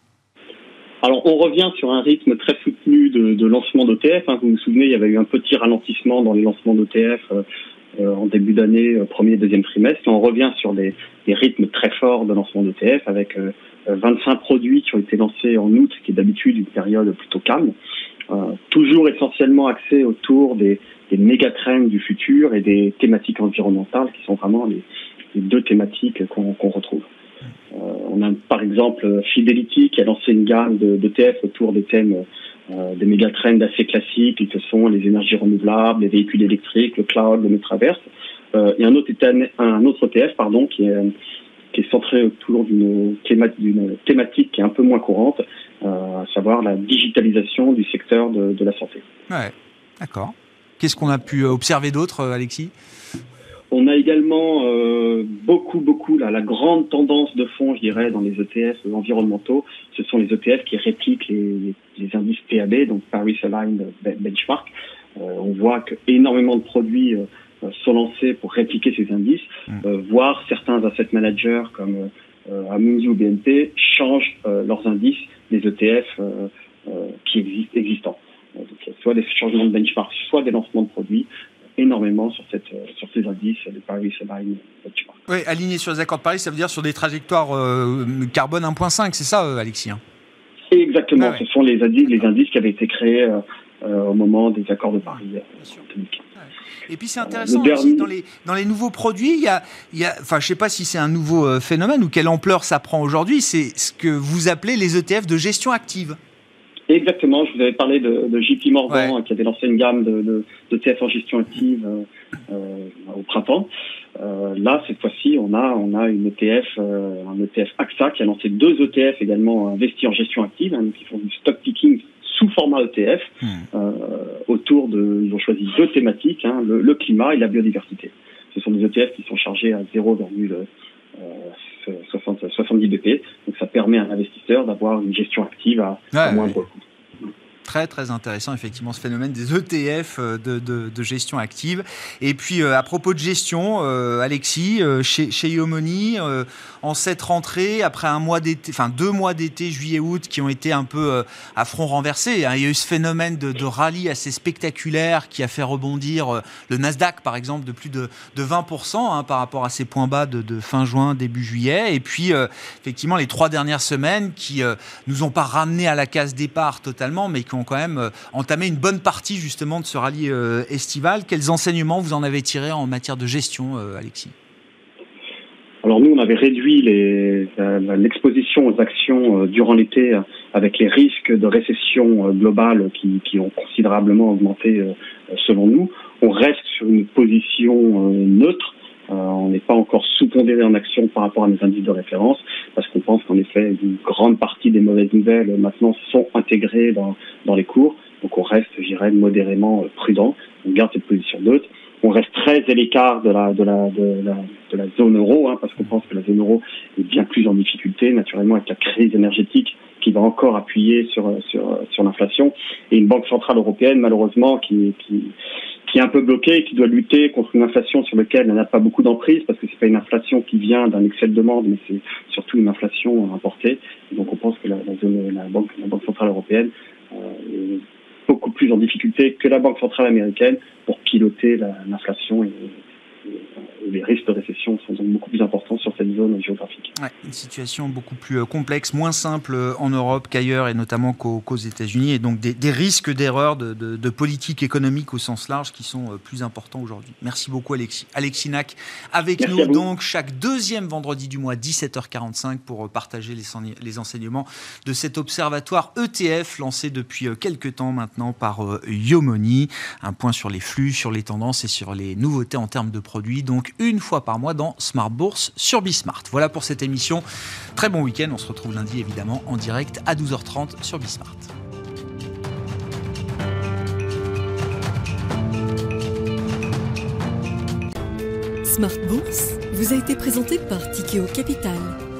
Alors, on revient sur un rythme très soutenu de, lancement d'ETF. Hein. Vous vous souvenez, il y avait eu un petit ralentissement dans les lancements d'ETF euh, euh, en début d'année, euh, premier et deuxième trimestre. On revient sur des, rythmes très forts de lancement d'ETF avec 25 produits qui ont été lancés en août, qui est d'habitude une période plutôt calme. toujours essentiellement axés autour des, des méga trends du futur et des thématiques environnementales qui sont vraiment les deux thématiques qu'on retrouve. Euh, on a par exemple Fidelity qui a lancé une gamme de, de TF autour des thèmes euh, des méga-trends assez classiques que sont les énergies renouvelables, les véhicules électriques, le cloud, le métaverse. Euh, et un autre, ETF pardon, qui est, qui est centré autour d'une thématique qui est un peu moins courante, à savoir la digitalisation du secteur de, de la santé. Ouais, d'accord. Qu'est-ce qu'on a pu observer d'autre, Alexis? On a également euh, beaucoup, beaucoup, là, la grande tendance de fond, je dirais, dans les ETF environnementaux, ce sont les ETF qui répliquent les, les indices PAB, donc Paris Aligned Benchmark. Euh, on voit qu'énormément de produits euh, sont lancés pour répliquer ces indices, mm. euh, voire certains asset managers comme Amundi ou BNP changent leurs indices des ETF qui existent, existants. Donc, soit des changements de benchmark, soit des lancements de produits énormément sur, cette, euh, de Paris Align Oui, aligné sur les accords de Paris, ça veut dire sur des trajectoires euh, carbone 1.5, c'est ça, euh, Alexis hein? Exactement, ce sont les indices, les indices qui avaient été créés au moment des accords de Paris Et puis c'est intéressant aussi dans les, dans les nouveaux produits, il y a, il y a enfin je sais pas si c'est un nouveau phénomène ou quelle ampleur ça prend aujourd'hui, c'est ce que vous appelez les ETF de gestion active. Exactement, je vous avais parlé de, de JP Morgan qui avait lancé une gamme de, de, de TF en gestion active euh, euh, au printemps. Euh, là, cette fois-ci, on a on a une ETF, euh, un ETF AXA qui a lancé deux ETF également investis en gestion active, hein, qui font du stock picking sous format ETF. Hmm. Autour de, ils ont choisi deux thématiques, hein, le, le, climat et la biodiversité. Ce sont des ETF qui sont chargés à 0,5 60, 70 BP. Donc ça permet à l'investisseur d'avoir une gestion active à, à moindre coût très très intéressant effectivement ce phénomène des ETF euh, de, de, gestion active. Et puis euh, à propos de gestion, euh, Alexis, chez, chez Yomoni, en cette rentrée, après un mois d'été, enfin deux mois d'été, juillet-août, qui ont été un peu à front renversé, hein, il y a eu ce phénomène de, de, rallye assez spectaculaire qui a fait rebondir le Nasdaq par exemple de plus de, de 20% hein, par rapport à ses points bas de, de, fin juin, début juillet. Et puis effectivement les trois dernières semaines qui nous ont pas ramené à la case départ totalement, mais qui ont quand même euh, entamé une bonne partie justement de ce rallye euh, estival. Quels enseignements vous en avez tirés en matière de gestion, euh, Alexis? Alors nous, on avait réduit l'exposition aux actions durant l'été avec les risques de récession globale qui, ont considérablement augmenté selon nous. On reste sur une position neutre on n'est pas encore sous-pondéré en action par rapport à nos indices de référence, parce qu'on pense qu'en effet, une grande partie des mauvaises nouvelles euh, maintenant sont intégrées dans, les cours. Donc on reste, je dirais, modérément euh, prudent. On garde cette position neutre. On reste très à l'écart de la, zone euro, hein, parce qu'on pense que la zone euro est bien plus en difficulté, naturellement, avec la crise énergétique qui va encore appuyer sur, l'inflation. Et une banque centrale européenne, malheureusement, qui, qui est un peu bloqué qui doit lutter contre une inflation sur laquelle elle n'a pas beaucoup d'emprise parce que c'est pas une inflation qui vient d'un excès de demande, mais c'est surtout une inflation importée. donc on pense que la, zone, la, banque, la banque centrale européenne euh, est beaucoup plus en difficulté que la banque centrale américaine pour piloter l'inflation et, les risques de récession sont donc beaucoup plus importants sur cette zone géographique. une situation beaucoup plus euh, complexe, moins simple euh, en Europe qu'ailleurs et notamment qu'aux États-Unis, et donc des, risques d'erreur de, politique économique au sens large qui sont euh, plus importants aujourd'hui. Merci beaucoup Alexis. Alexis Nac avec nous donc chaque deuxième vendredi du mois 17h45 pour partager les, les enseignements de cet observatoire ETF lancé depuis quelques temps maintenant par Yomoni. Un point sur les flux, sur les tendances et sur les nouveautés en termes de Donc une fois par mois dans Smart Bourse sur Bismart. Voilà pour cette émission. Très bon week-end. On se retrouve lundi évidemment en direct à 12h30 sur Bismart. Smart Bourse vous a été présenté par Tikeo Capital.